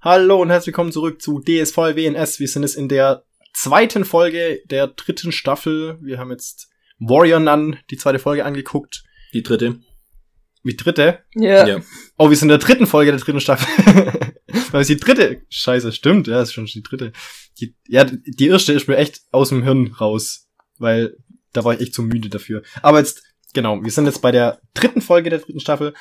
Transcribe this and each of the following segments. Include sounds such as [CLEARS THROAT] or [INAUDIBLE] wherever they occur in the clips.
Hallo und herzlich willkommen zurück zu DSV WNS. Wir sind es in der zweiten Folge der dritten Staffel. Wir haben jetzt Warrior Nun, die zweite Folge angeguckt. Die dritte. Wie dritte? Ja. Ja. Oh, wir sind in der dritten Folge der dritten Staffel. [LAUGHS] Weil es die dritte. Scheiße, stimmt, ja, ist schon die dritte. Die, ja, die erste ist mir echt aus dem Hirn raus. Weil da war ich echt zu müde dafür. Aber jetzt, genau, wir sind jetzt bei der dritten Folge der dritten Staffel.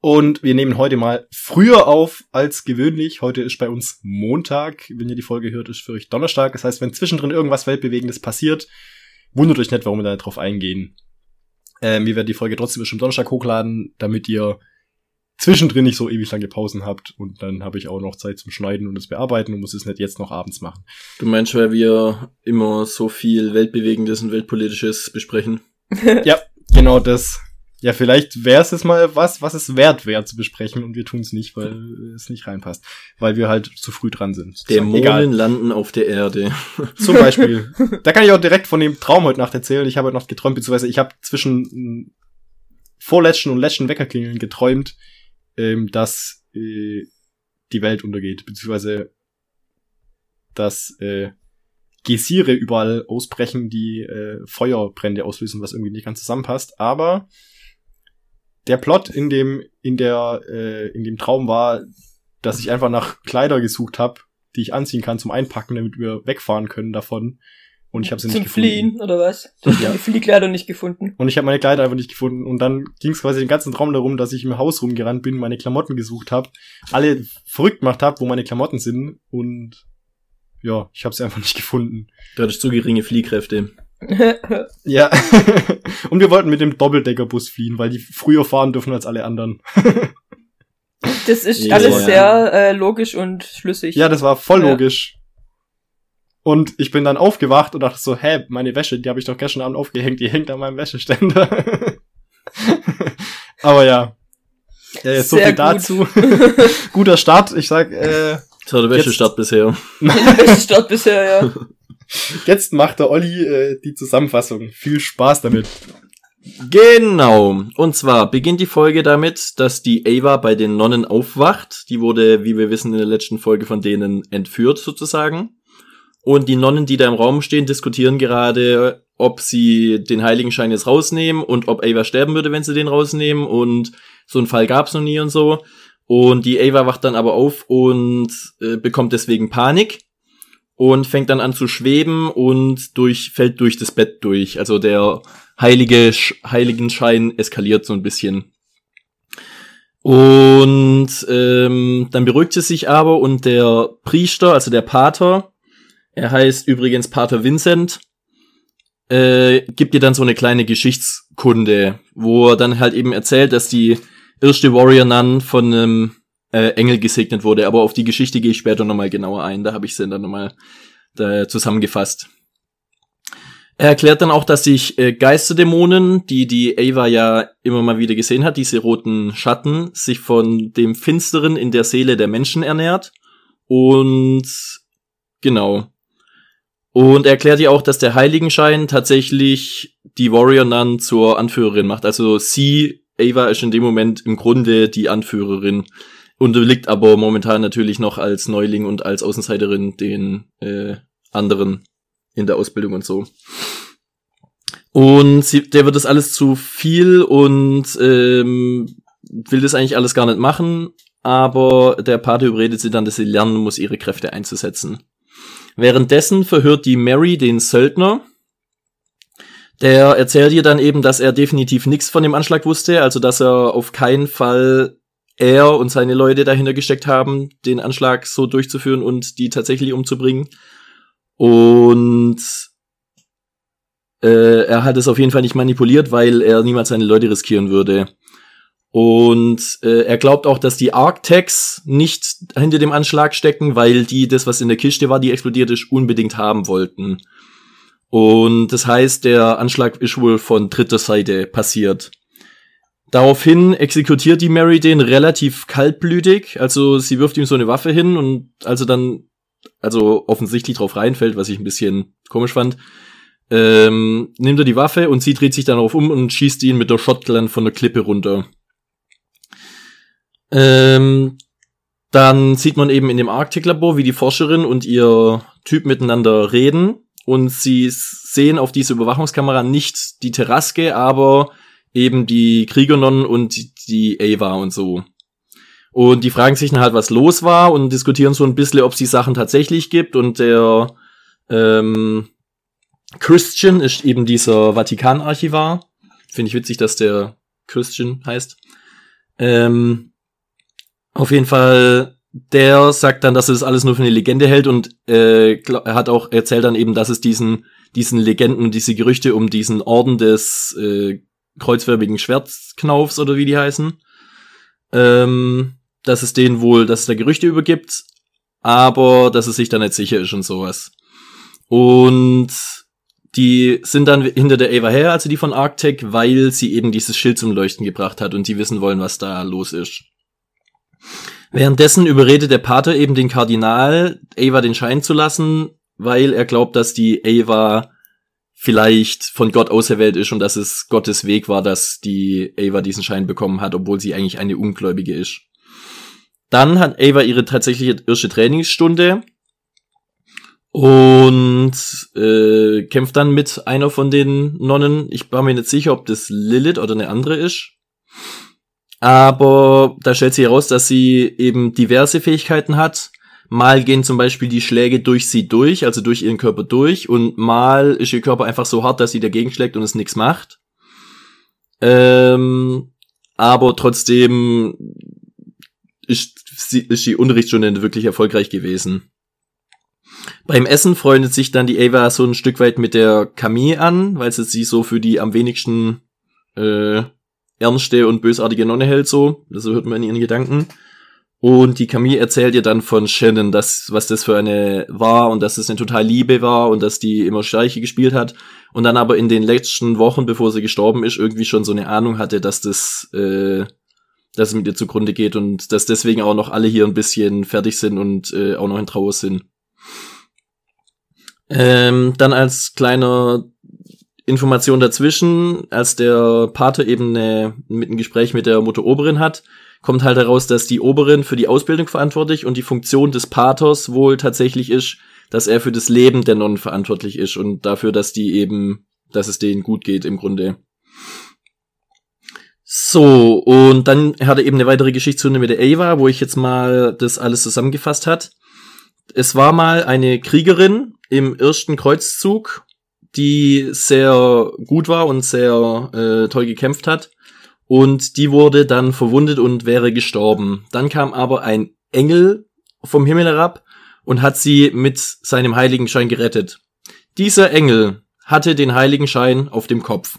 Und wir nehmen heute mal früher auf als gewöhnlich. Heute ist bei uns Montag. Wenn ihr die Folge hört, ist für euch Donnerstag. Das heißt, wenn zwischendrin irgendwas Weltbewegendes passiert, wundert euch nicht, warum wir da nicht drauf eingehen. Ähm, wir werden die Folge trotzdem schon am Donnerstag hochladen, damit ihr zwischendrin nicht so ewig lange Pausen habt. Und dann habe ich auch noch Zeit zum Schneiden und das Bearbeiten und muss es nicht jetzt noch abends machen. Du meinst, weil wir immer so viel Weltbewegendes und Weltpolitisches besprechen? [LAUGHS] ja, genau das. Ja, vielleicht wäre es jetzt mal was, was es wert wäre zu besprechen und wir tun es nicht, weil es nicht reinpasst. Weil wir halt zu früh dran sind. Dämonen Egal. landen auf der Erde. [LAUGHS] Zum Beispiel. [LAUGHS] da kann ich auch direkt von dem Traum heute Nacht erzählen. Ich habe heute Nacht geträumt, beziehungsweise ich habe zwischen vorletzten und letzten Weckerklingeln geträumt, ähm, dass äh, die Welt untergeht, beziehungsweise dass äh, Gesire überall ausbrechen, die äh, Feuerbrände auslösen, was irgendwie nicht ganz zusammenpasst. Aber der Plot in dem in der äh, in dem Traum war, dass ich einfach nach Kleider gesucht habe, die ich anziehen kann zum Einpacken, damit wir wegfahren können davon. Und ich habe sie nicht Zum gefunden. Fliehen, oder was? Du hast Ja. die Fliehkleider nicht gefunden. Und ich habe meine Kleider einfach nicht gefunden. Und dann ging es quasi den ganzen Traum darum, dass ich im Haus rumgerannt bin, meine Klamotten gesucht habe, alle verrückt gemacht habe, wo meine Klamotten sind. Und ja, ich habe sie einfach nicht gefunden. Du hattest zu geringe Fliehkräfte. Ja. [LAUGHS] und wir wollten mit dem Doppeldeckerbus fliehen, weil die früher fahren dürfen als alle anderen. [LAUGHS] Das ist Ja. alles sehr äh, logisch und schlüssig. Ja, das war voll Ja. logisch. Und ich bin dann aufgewacht und dachte so, hä, meine Wäsche, die habe ich doch gestern Abend aufgehängt, die hängt an meinem Wäscheständer. [LAUGHS] Aber ja. ja jetzt so Sehr viel gut. dazu. Guter Start. Ich sag, äh, Das war der beste Start bisher. Die beste Stadt bisher, ja. [LAUGHS] jetzt macht der Olli äh, die Zusammenfassung. Viel Spaß damit. Genau. Und zwar beginnt die Folge damit, dass die Ava bei den Nonnen aufwacht. Die wurde, wie wir wissen, in der letzten Folge von denen entführt sozusagen. Und die Nonnen, die da im Raum stehen, diskutieren gerade, ob sie den Heiligenschein jetzt rausnehmen und ob Ava sterben würde, wenn sie den rausnehmen. Und so einen Fall gab's noch nie und so. Und die Ava wacht dann aber auf und äh, bekommt deswegen Panik und fängt dann an zu schweben und durch, fällt durch das Bett durch. Also der heilige Sch Heiligenschein eskaliert so ein bisschen. Und ähm, dann beruhigt sie sich aber und der Priester, also der Pater, er heißt übrigens Pater Vincent, äh, gibt ihr dann so eine kleine Geschichtskunde, wo er dann halt eben erzählt, dass die erste Warrior Nun von einem äh, Engel gesegnet wurde. Aber auf die Geschichte gehe ich später nochmal genauer ein. Da habe ich sie dann nochmal da zusammengefasst. Er erklärt dann auch, dass sich äh, Geisterdämonen, die die Ava ja immer mal wieder gesehen hat, diese roten Schatten, sich von dem Finsteren in der Seele der Menschen ernährt. Und genau. Und er erklärt ihr auch, dass der Heiligenschein tatsächlich die Warrior Nun zur Anführerin macht. Also sie, Ava, ist in dem Moment im Grunde die Anführerin. Unterliegt aber momentan natürlich noch als Neuling und als Außenseiterin den äh, anderen in der Ausbildung und so. Und sie, der wird das alles zu viel und ähm, will das eigentlich alles gar nicht machen, aber der Pate überredet sie dann, dass sie lernen muss, ihre Kräfte einzusetzen. Währenddessen verhört die Mary den Söldner. Der erzählt ihr dann eben, dass er definitiv nichts von dem Anschlag wusste, also dass er auf keinen Fall er und seine Leute dahinter gesteckt haben, den Anschlag so durchzuführen und die tatsächlich umzubringen. Und äh, er hat es auf jeden Fall nicht manipuliert, weil er niemals seine Leute riskieren würde. Und äh, er glaubt auch, dass die Arctex nicht hinter dem Anschlag stecken, weil die das, was in der Kiste war, die explodiert ist, unbedingt haben wollten. Und das heißt, der Anschlag ist wohl von dritter Seite passiert. Daraufhin exekutiert die Mary den relativ kaltblütig. Also sie wirft ihm so eine Waffe hin und als er dann also offensichtlich drauf reinfällt, was ich ein bisschen komisch fand, ähm, nimmt er die Waffe und sie dreht sich dann darauf um und schießt ihn mit der Shotgun von der Klippe runter. Ähm, dann sieht man eben in dem Arctic-Labor, wie die Forscherin und ihr Typ miteinander reden und sie sehen auf diese Überwachungskamera nicht die Terraske, aber eben die Kriegernonnen und die Ava und so. Und die fragen sich dann halt, was los war und diskutieren so ein bisschen, ob es die Sachen tatsächlich gibt. Und der ähm, Christian ist eben dieser Vatikan-Archivar. Finde ich witzig, dass der Christian heißt. Ähm, auf jeden Fall, der sagt dann, dass er das alles nur für eine Legende hält und äh, er hat auch erzählt dann eben, dass es diesen diesen Legenden und diese Gerüchte um diesen Orden des äh, kreuzförmigen Schwertknaufs oder wie die heißen, ähm, dass es denen wohl, dass es da Gerüchte übergibt, aber dass es sich da nicht sicher ist und sowas. Und die sind dann hinter der Ava her, also die von Arctic, weil sie eben dieses Schild zum Leuchten gebracht hat und die wissen wollen, was da los ist. Währenddessen überredet der Pater eben den Kardinal, Ava den Schein zu lassen, weil er glaubt, dass die Ava vielleicht von Gott auserwählt ist und dass es Gottes Weg war, dass die Ava diesen Schein bekommen hat, obwohl sie eigentlich eine Ungläubige ist. Dann hat Ava ihre tatsächliche erste Trainingsstunde und äh, kämpft dann mit einer von den Nonnen. Ich war mir nicht sicher, ob das Lilith oder eine andere ist. Aber da stellt sich heraus, dass sie eben diverse Fähigkeiten hat. Mal gehen zum Beispiel die Schläge durch sie durch, also durch ihren Körper durch, und mal ist ihr Körper einfach so hart, dass sie dagegen schlägt und es nichts macht. Ähm, aber trotzdem ist, sie, ist die Unterrichtsstunde wirklich erfolgreich gewesen. Beim Essen freundet sich dann die Ava so ein Stück weit mit der Camille an, weil sie sie so für die am wenigsten äh, ernste und bösartige Nonne hält so. Das hört man in ihren Gedanken. Und die Camille erzählt ihr dann von Shannon, dass, was das für eine war und dass es eine total Liebe war und dass die immer Streiche gespielt hat. Und dann aber in den letzten Wochen, bevor sie gestorben ist, irgendwie schon so eine Ahnung hatte, dass das, äh, dass es mit ihr zugrunde geht und dass deswegen auch noch alle hier ein bisschen fertig sind und äh, auch noch in Trauer sind. Ähm, dann als kleiner Information dazwischen, als der Pater eben eine, mit einem Gespräch mit der Mutter Oberin hat, kommt halt heraus, dass die Oberin für die Ausbildung verantwortlich und die Funktion des Paters wohl tatsächlich ist, dass er für das Leben der Nonnen verantwortlich ist und dafür, dass die eben, dass es denen gut geht im Grunde. So, und dann hat er eben eine weitere Geschichtsrunde mit der Ava, wo ich jetzt mal das alles zusammengefasst hat. Es war mal eine Kriegerin im ersten Kreuzzug die sehr gut war und sehr äh, toll gekämpft hat. Und die wurde dann verwundet und wäre gestorben. Dann kam aber ein Engel vom Himmel herab und hat sie mit seinem Heiligenschein gerettet. Dieser Engel hatte den Heiligenschein auf dem Kopf.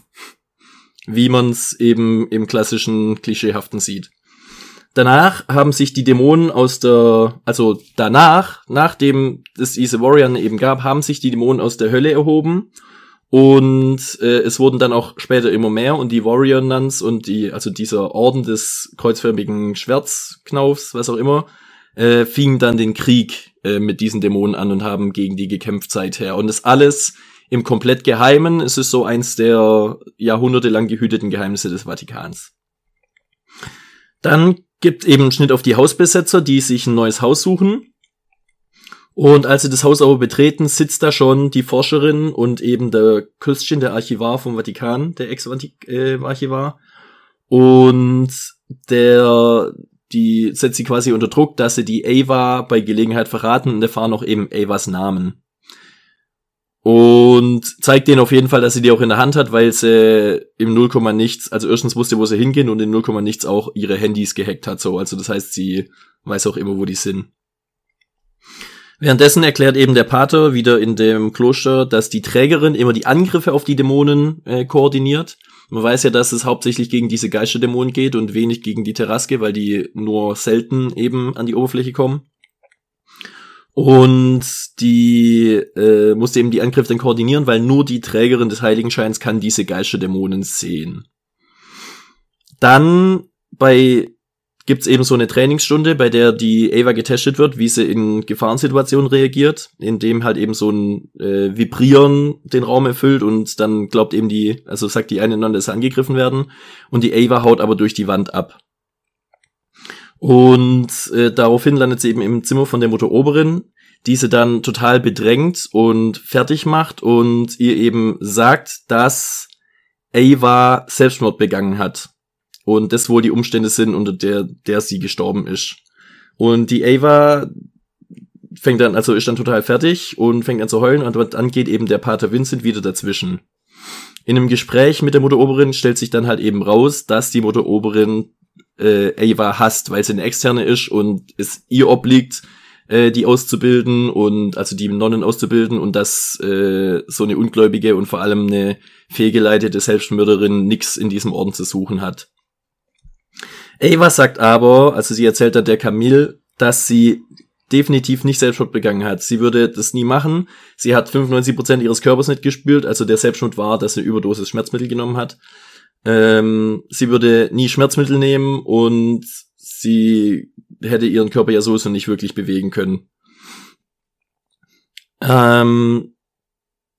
Wie man's eben im klassischen Klischeehaften sieht. Danach haben sich die Dämonen aus der, also danach, nachdem es diese Warrior eben gab, haben sich die Dämonen aus der Hölle erhoben und äh, es wurden dann auch später immer mehr und die Warrior Nuns und die, also dieser Orden des kreuzförmigen Schwertsknaufs, was auch immer, äh, fingen dann den Krieg äh, mit diesen Dämonen an und haben gegen die gekämpft seither. Und das alles im komplett Geheimen. Es ist so eins der jahrhundertelang gehüteten Geheimnisse des Vatikans. Dann gibt eben einen Schnitt auf die Hausbesetzer, die sich ein neues Haus suchen. Und als sie das Haus aber betreten, sitzt da schon die Forscherin und eben der Christian, der Archivar vom Vatikan, der Ex-Archivar. Und der, die setzt sie quasi unter Druck, dass sie die Ava bei Gelegenheit verraten und erfahren auch eben Avas Namen. Und zeigt denen auf jeden Fall, dass sie die auch in der Hand hat, weil sie im 0, nichts, also erstens wusste, wo sie hingehen und im 0, nichts auch ihre Handys gehackt hat, so. Also das heißt, sie weiß auch immer, wo die sind. Währenddessen erklärt eben der Pater wieder in dem Kloster, dass die Trägerin immer die Angriffe auf die Dämonen äh, koordiniert. Man weiß ja, dass es hauptsächlich gegen diese Geisterdämonen geht und wenig gegen die Terraske, weil die nur selten eben an die Oberfläche kommen. Und die äh, musste eben die Angriffe dann koordinieren, weil nur die Trägerin des Heiligenscheins kann diese Geisterdämonen sehen. Dann bei gibt's eben so eine Trainingsstunde, bei der die Ava getestet wird, wie sie in Gefahrensituationen reagiert, indem halt eben so ein äh, Vibrieren den Raum erfüllt und dann glaubt eben die, also sagt die eine dass sie angegriffen werden und die Ava haut aber durch die Wand ab. Und äh, daraufhin landet sie eben im Zimmer von der Mutter Oberin, die sie dann total bedrängt und fertig macht und ihr eben sagt, dass Ava Selbstmord begangen hat und das wohl die Umstände sind, unter der, der sie gestorben ist. Und die Ava fängt dann, also ist dann total fertig und fängt an zu heulen und dann geht eben der Pater Vincent wieder dazwischen. In einem Gespräch mit der Mutter Oberin stellt sich dann halt eben raus, dass die Mutter Oberin äh, Ava hasst, weil sie eine externe ist und es ihr obliegt, äh, die auszubilden und also die Nonnen auszubilden und dass äh, so eine ungläubige und vor allem eine fehlgeleitete Selbstmörderin nix in diesem Orden zu suchen hat. Ava sagt aber, also sie erzählt dann der Camille, dass sie definitiv nicht Selbstmord begangen hat. Sie würde das nie machen. Sie hat 95% ihres Körpers nicht gespürt, also der Selbstmord war, dass sie Überdosis Schmerzmittel genommen hat. Ähm, sie würde nie Schmerzmittel nehmen und sie hätte ihren Körper ja sowieso nicht wirklich bewegen können. Ähm,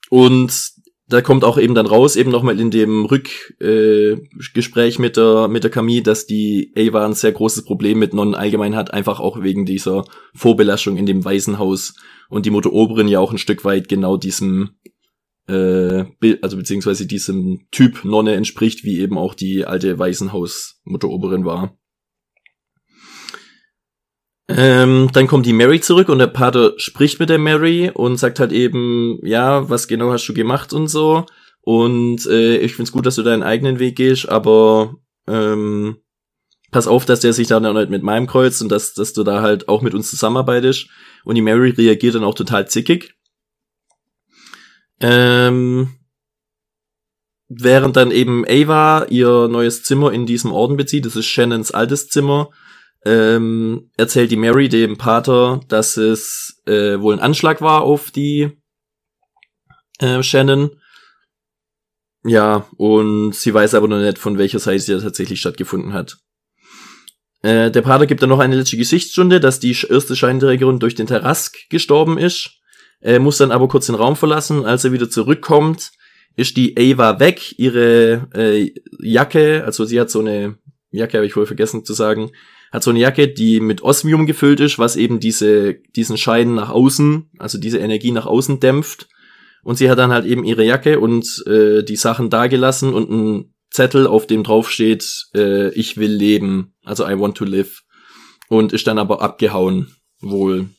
und da kommt auch eben dann raus, eben nochmal in dem Rückgespräch äh, mit der, mit der Camille, dass die Ava ein sehr großes Problem mit Nonnen allgemein hat, einfach auch wegen dieser Vorbelastung in dem Waisenhaus und die Mutter Oberin ja auch ein Stück weit genau diesem, äh, also beziehungsweise diesem Typ Nonne entspricht, wie eben auch die alte Waisenhaus Mutter Oberin war. Ähm, dann kommt die Mary zurück und der Pater spricht mit der Mary und sagt halt eben, ja, was genau hast du gemacht und so. Und äh, ich find's gut, dass du deinen eigenen Weg gehst, aber ähm, pass auf, dass der sich da nicht mit meinem kreuzt und dass, dass du da halt auch mit uns zusammenarbeitest. Und die Mary reagiert dann auch total zickig. Ähm, während dann eben Ava ihr neues Zimmer in diesem Orden bezieht, das ist Shannons altes Zimmer, ähm, erzählt die Mary dem Pater, dass es äh, wohl ein Anschlag war auf die äh, Shannon. Ja, und sie weiß aber noch nicht, von welcher Seite sie tatsächlich stattgefunden hat. Äh, der Pater gibt dann noch eine letzte Geschichtsstunde, dass die erste Scheinträgerin durch den Terrask gestorben ist. Er muss dann aber kurz den Raum verlassen. Als er wieder zurückkommt, ist die Ava weg. Ihre äh, Jacke, also sie hat so eine Jacke, habe ich wohl vergessen zu sagen, hat so eine Jacke, die mit Osmium gefüllt ist, was eben diese, diesen Schein nach außen, also diese Energie nach außen dämpft. Und sie hat dann halt eben ihre Jacke und äh, die Sachen dagelassen und ein Zettel, auf dem drauf steht, äh, ich will leben, also I want to live. Und ist dann aber abgehauen, wohl.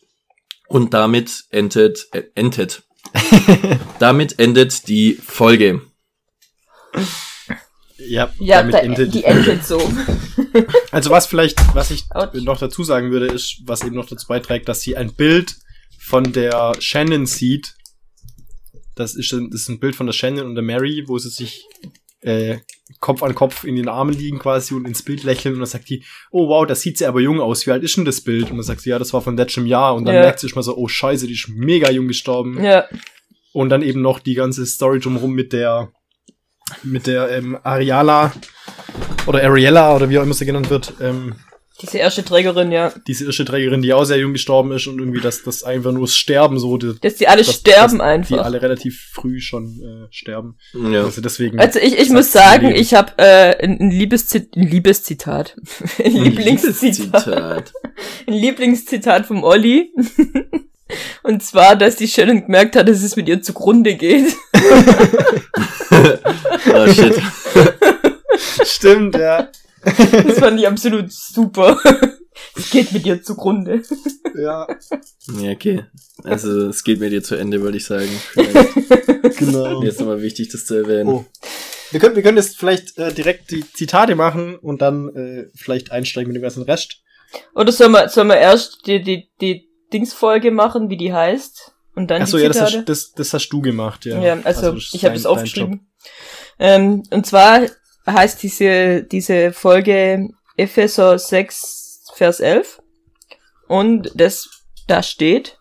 Und damit endet, äh, endet. [LAUGHS] damit endet die Folge. Ja, Ja, damit da, endet die [LAUGHS] endet so. Also was vielleicht, was ich Autsch. noch dazu sagen würde, ist, was eben noch dazu beiträgt, dass sie ein Bild von der Shannon sieht. Das ist, ein- das ist ein Bild von der Shannon und der Mary, wo sie sich äh, Kopf an Kopf in den Armen liegen quasi und ins Bild lächeln und dann sagt die, oh wow, das sieht sie aber jung aus, wie alt ist denn das Bild? Und dann sagt sie, ja, das war von letztem Jahr und dann Ja. merkt sie schon mal so, oh scheiße, die ist mega jung gestorben. ja. Und dann eben noch die ganze Story drumherum mit der mit der ähm, Ariala oder Ariella oder wie auch immer sie genannt wird, ähm, Diese erste Trägerin, ja. diese irische Trägerin, die auch sehr jung gestorben ist und irgendwie das, das einfach nur das Sterben so, die, Dass die alle dass- sterben dass einfach. Die alle relativ früh schon äh, sterben. Ja. Also deswegen. Also ich, ich muss sagen, ich habe äh, ein, ein, Liebeszit ein Liebeszitat. [LAUGHS] ein Lieblingszitat. Lieblingszitat. Ein Lieblingszitat vom Olli. [LAUGHS] Und zwar, dass die Shannon gemerkt hat, dass es mit ihr zugrunde geht. [LAUGHS] oh shit. Stimmt, ja. Das fand ich absolut super. Es geht mit ihr zugrunde. ja, Ja, okay. Also es geht mir dir zu Ende, würde ich sagen. Vielleicht genau. jetzt nochmal wichtig, das zu erwähnen. Oh. Wir können, wir können jetzt vielleicht äh, direkt die Zitate machen und dann äh, vielleicht einsteigen mit dem ganzen Rest. Oder sollen wir, sollen wir erst die, die, die Dingsfolge machen, wie die heißt? Und dann Achso, ja, das hast, das, das hast du gemacht, ja. Ja, also, ist ich habe es aufgeschrieben. Ähm, und zwar heißt diese, diese Folge Epheser 6, Vers 11. Und das, da steht,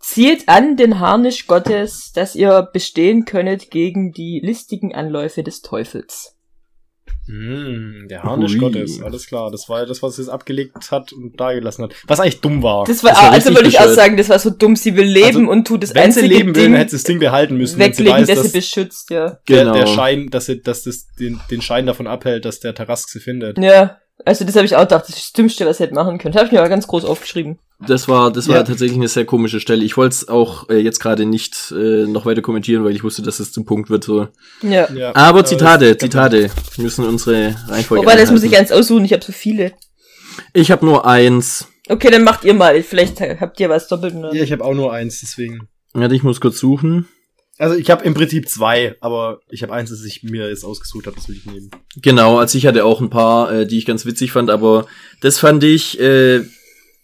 Zieht an den Harnisch Gottes, dass ihr bestehen könnet gegen die listigen Anläufe des Teufels. Hm, der Harnisch Hui. Gottes, alles klar. Das war ja das, was es abgelegt hat und da gelassen hat. Was eigentlich dumm war. Das war, Das war also würde ich auch sagen, das war so dumm. Sie will leben Also, und tut das Wenn sie einzige leben will, Ding dann hätte sie das Ding behalten müssen. wenn sie weglegen, weiß, dass sie dass beschützt, ja. der, Genau. der Schein, dass, sie, dass das den, den Schein davon abhält, dass der Tarask sie findet. Ja, also das habe ich auch gedacht, das ist das Dümmste, was sie hätte machen können. Habe ich mir aber ganz groß aufgeschrieben. Das war, das war Ja. tatsächlich eine sehr komische Stelle. Ich wollte es auch äh, jetzt gerade nicht äh, noch weiter kommentieren, weil ich wusste, dass es zum Punkt wird. So. Ja. Ja, Aber das Zitate, Zitate Wir müssen unsere Reihenfolge. Wobei, das muss ich eins aussuchen, ich habe so viele. Ich habe nur eins. Okay, dann macht ihr mal. Vielleicht habt ihr was doppelt. Ja, ich habe auch nur eins, deswegen. Warte, ich muss kurz suchen. Also ich habe im Prinzip zwei, aber ich habe eins, das ich mir jetzt ausgesucht habe, das will ich nehmen. Genau, also ich hatte auch ein paar, äh, die ich ganz witzig fand, aber das fand ich, äh,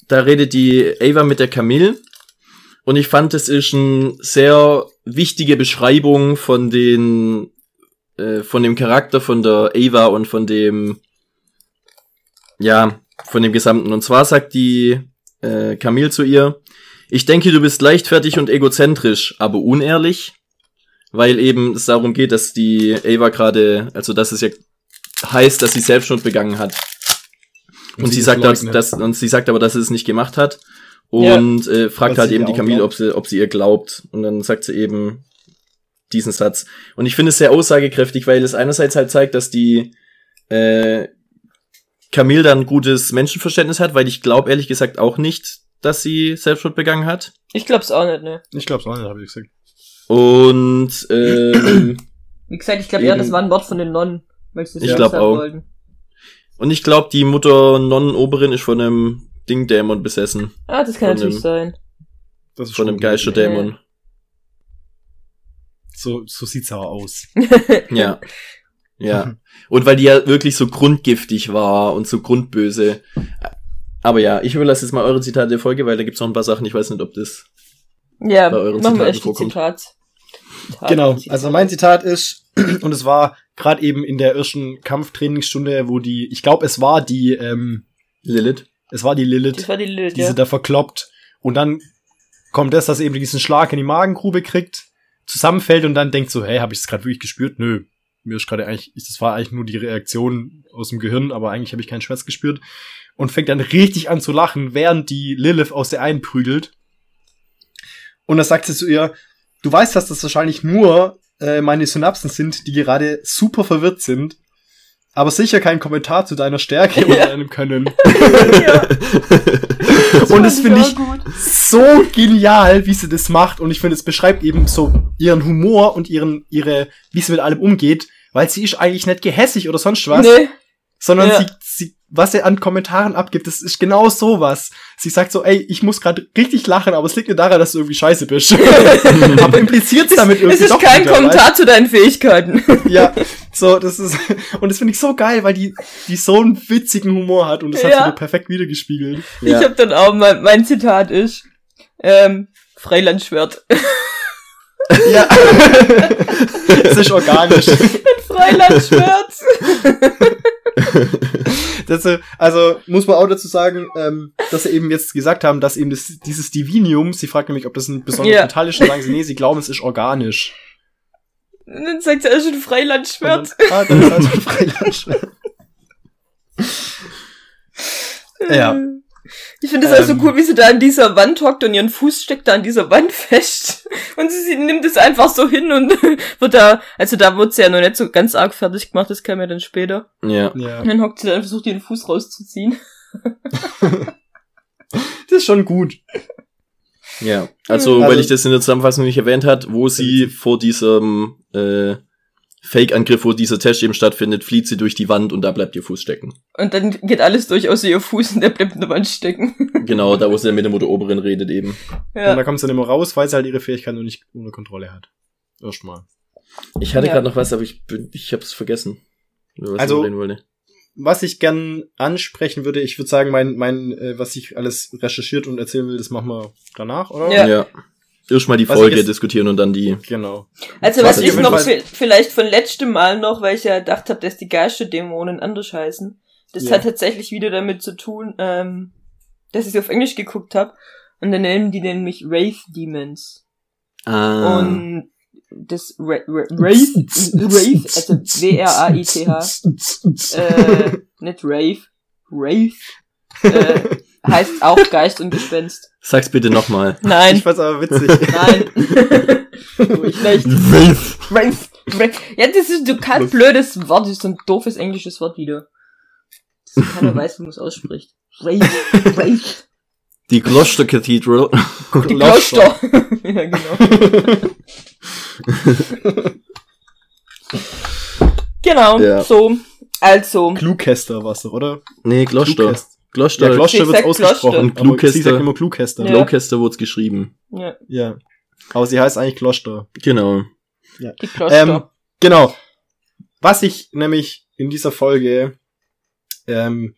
da redet die Ava mit der Camille und ich fand, das ist eine sehr wichtige Beschreibung von den, äh, von dem Charakter von der Ava und von dem, ja, von dem Gesamten. Und zwar sagt die äh, Camille zu ihr, ich denke, du bist leichtfertig und egozentrisch, aber unehrlich, weil eben es darum geht, dass die Ava gerade, also dass es ja heißt, dass sie Selbstschuld begangen hat. Und, sie das sagt, dass, dass, und sie sagt aber, dass sie es nicht gemacht hat. Ja. Und äh, fragt halt sie eben die Camille, glaubt. ob sie, ob sie ihr glaubt. Und dann sagt sie eben diesen Satz. Und ich finde es sehr aussagekräftig, weil es einerseits halt zeigt, dass die äh, Camille dann ein gutes Menschenverständnis hat, weil ich glaube ehrlich gesagt auch nicht, dass sie Selbstschuld begangen hat. Ich glaub's auch nicht, ne? Ich glaube es auch nicht, habe ich gesagt. Und ähm, [CLEARS THROAT] Wie gesagt, ich glaube eher, Eben. das war ein Wort von den Nonnen. Weil sie Ich das glaub sagen auch. Wollten. und ich glaube, die Mutter Nonnenoberin ist von einem Ding-Dämon besessen. Ah, das kann Von natürlich dem- sein. Das ist Von schon einem. Geisterdämon. So, so sieht's aber aus. [LAUGHS] Ja. Ja. [LAUGHS] Und weil die ja wirklich so grundgiftig war und so grundböse. Aber ja, ich überlasse jetzt mal eure Zitate der Folge, weil da gibt's noch ein paar Sachen, ich weiß nicht, ob das. Ja, Bei euren machen wir Zitaten erst die vorkommt. Zitat. Zitat- Genau, Zitat. also mein Zitat ist, [CLEARS THROAT] und es war gerade eben in der ersten Kampftrainingsstunde, wo die, ich glaube, es war die, ähm, Lilith. es war die Lilith, Das war die Lilith, die ja. sie da verkloppt. Und dann kommt das, dass sie eben diesen Schlag in die Magengrube kriegt, zusammenfällt und dann denkt so, hey, habe ich das gerade wirklich gespürt? Nö. Mir ist gerade eigentlich, das war eigentlich nur die Reaktion aus dem Gehirn, aber eigentlich habe ich keinen Schmerz gespürt. Und fängt dann richtig an zu lachen, während die Lilith aus der einen prügelt. Und dann sagt sie zu ihr, du weißt, dass das wahrscheinlich nur äh, meine Synapsen sind, die gerade super verwirrt sind, aber sicher kein Kommentar zu deiner Stärke oder Ja. deinem Können. [LAUGHS] ja. Und das finde ich gut. so genial, wie sie das macht. Und ich finde, es beschreibt eben so ihren Humor und ihren, ihre, wie sie mit allem umgeht, weil sie ist eigentlich nicht gehässig oder sonst was, Nee. sondern Ja. sie, sie, was sie an Kommentaren abgibt, das ist genau sowas. Sie sagt so, ey, ich muss gerade richtig lachen, aber es liegt nur daran, dass du irgendwie scheiße bist. [LAUGHS] aber impliziert es damit irgendwie Es ist doch kein wieder, Kommentar zu deinen Fähigkeiten. weißt? [LAUGHS] Ja, so, das ist, und das finde ich so geil, weil die, die so einen witzigen Humor hat und das hat Ja. sie mir perfekt wiedergespiegelt. Ja. Ich habe dann auch, mein, mein Zitat ist, ähm, Freilandschwert. [LAUGHS] Ja. das ist organisch. Freilandschwert. [LAUGHS] Das, äh, also muss man auch dazu sagen, ähm, dass sie eben jetzt gesagt haben, dass eben das, dieses Divinium, sie fragt nämlich, ob das ein besonderes Ja. Metall ist, und sagen sie, nee, sie glauben, es ist organisch. Und dann sagt sie, er ist ein Freilandschwert. Dann, ah, dann ist also ein Freilandschwert. Ja. Ich finde es auch so Ähm. cool, wie sie da an dieser Wand hockt und ihren Fuß steckt da an dieser Wand [LAUGHS] fest. Und sie, sie nimmt es einfach so hin und [LAUGHS] wird da, also da wird sie ja noch nicht so ganz arg fertig gemacht, das kam ja dann später. Ja. Ja, Und dann hockt sie da und versucht ihren Fuß rauszuziehen. [LAUGHS] das ist schon gut. Ja. Also, Also- weil ich das in der Zusammenfassung nicht erwähnt hat, wo sie vor diesem äh, Fake-Angriff, wo dieser Test eben stattfindet, flieht sie durch die Wand und da bleibt ihr Fuß stecken. Und dann geht alles durch, außer ihr Fuß und der bleibt in der Wand stecken. [LAUGHS] Genau, da wo sie dann mit der Mutter Oberin redet eben. Und Ja. da kommt sie dann immer raus, weil sie halt ihre Fähigkeiten noch nicht unter Kontrolle hat. Erstmal. Ich hatte Ja. gerade noch was, aber ich bin, ich hab's vergessen. Was Also- ich reden wollte. Was ich gern ansprechen würde, ich würde sagen, mein, mein, äh, was ich alles recherchiert und erzählen will, das machen wir danach, oder? Ja. Ja. Erstmal die Was Folge jetzt- diskutieren und dann die. Genau. Also Was ich noch vielleicht von letztem Mal noch, weil ich ja gedacht habe, dass die Geisterdämonen anders heißen. Das Ja. hat tatsächlich wieder damit zu tun, ähm, dass ich auf Englisch geguckt habe. Und dann nennen die nämlich Wraith Demons. Ah. Und das Ra Ra Wraith, Wraith, also W-R-A-I-T-H, äh, nicht Rave, Wraith, äh, heißt auch Geist und Gespenst. Sag's bitte nochmal. [LAUGHS] Nein, Ich fand's aber witzig. [LAUGHS] nein. [LAUGHS] Ich nicht. Wraith. Wraith, Wraith. Ja, das ist so kein blödes Wort, das ist so ein doofes englisches Wort wieder. Das keiner weiß, wie man es ausspricht. Wraith, Wraith. Die Gloucester Cathedral. Die Kloster. ja, genau. genau, Ja. so. Also, Klugkäster war's doch, oder? nee, Gloucester. Klugkäst- Gloucester. Ja, Sie Gloucester wird's sagt ausgesprochen. Gloucester. Aber sie sagt Gloucester. immer Klugkäster. Ja. Gloucester wurd's geschrieben. ja, Ja. Aber sie heißt eigentlich Gloucester. Genau. die Kloster. Ähm, genau. Was ich nämlich in dieser Folge, ähm,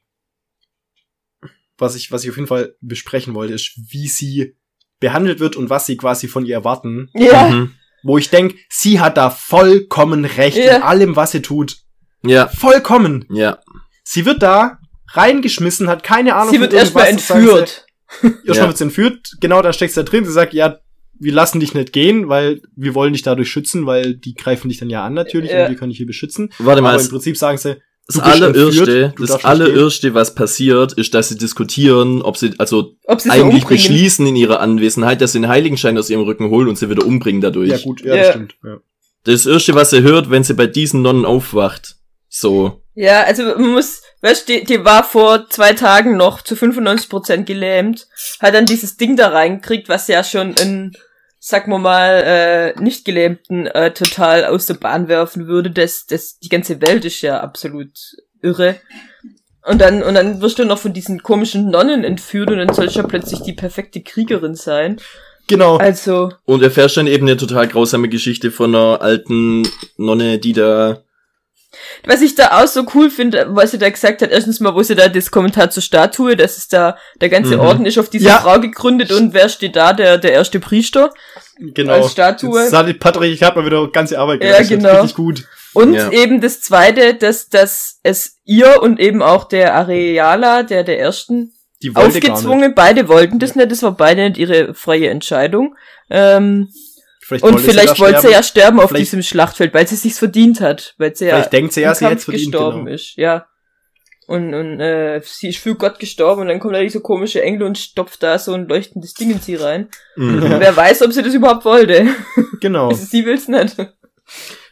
was ich, was ich auf jeden Fall besprechen wollte, ist, wie sie behandelt wird und was sie quasi von ihr erwarten. ja, Mhm. Wo ich denk, sie hat da vollkommen recht Ja. in allem, was sie tut. Ja, Vollkommen. ja. Sie wird da reingeschmissen, hat keine Ahnung sie wird erstmal entführt. Erstmal Ja. wird sie entführt, genau, dann steckt sie da drin, sie sagt, ja, wir lassen dich nicht gehen, weil wir wollen dich dadurch schützen, weil die greifen dich dann ja an natürlich Ja. und wir können dich hier beschützen. Warte mal, Aber im das, Prinzip sagen sie, das du Allererste, du das Allererste, was passiert, ist, dass sie diskutieren, ob sie, also Ob sie eigentlich umbringen. beschließen in ihrer Anwesenheit, dass sie den Heiligenschein aus ihrem Rücken holen und sie wieder umbringen dadurch. ja gut, ja, Ja. das stimmt. Ja. Das Erste, was sie hört, wenn sie bei diesen Nonnen aufwacht. So. Ja, also man muss, weißt du, die, die war vor zwei Tagen noch zu 95% gelähmt, hat dann dieses Ding da reingekriegt, was ja schon in, sag mal mal, äh, nicht gelähmten äh, total aus der Bahn werfen würde. Das, das, die ganze Welt ist ja absolut irre. Und dann, und dann wirst du noch von diesen komischen Nonnen entführt und dann sollst du ja plötzlich die perfekte Kriegerin sein. Genau. Also, Und erfährst dann eben eine total grausame Geschichte von einer alten Nonne, die da, Was ich da auch so cool finde, was sie da gesagt hat, erstens mal, wo sie da das Kommentar zur Statue, dass es da, der ganze Mhm. Orden ist auf diese Ja. Frau gegründet und wer steht da? Der, der erste Priester. genau. als Statue. Jetzt hat die Patrick, ich habe mal wieder ganze Arbeit Ja, geleistet. genau. Richtig gut. Und Ja. eben das zweite, dass, dass es ihr und eben auch der Areala, der der ersten, aufgezwungen, beide wollten das nicht, das war beide nicht ihre freie Entscheidung. Ähm, Vielleicht und vielleicht wollte sie ja sterben auf Vielleicht- diesem Schlachtfeld, weil sie sich's verdient hat, weil sie ja Vielleicht denkt sie ja, sie es verdient. gestorben Genau. ist, ja. Und, und äh, sie ist für Gott gestorben und dann kommt da dieser komische Engel und stopft da so ein leuchtendes Ding in sie rein. mhm. Wer weiß, ob sie das überhaupt wollte. Genau. [LAUGHS] Sie will's nicht.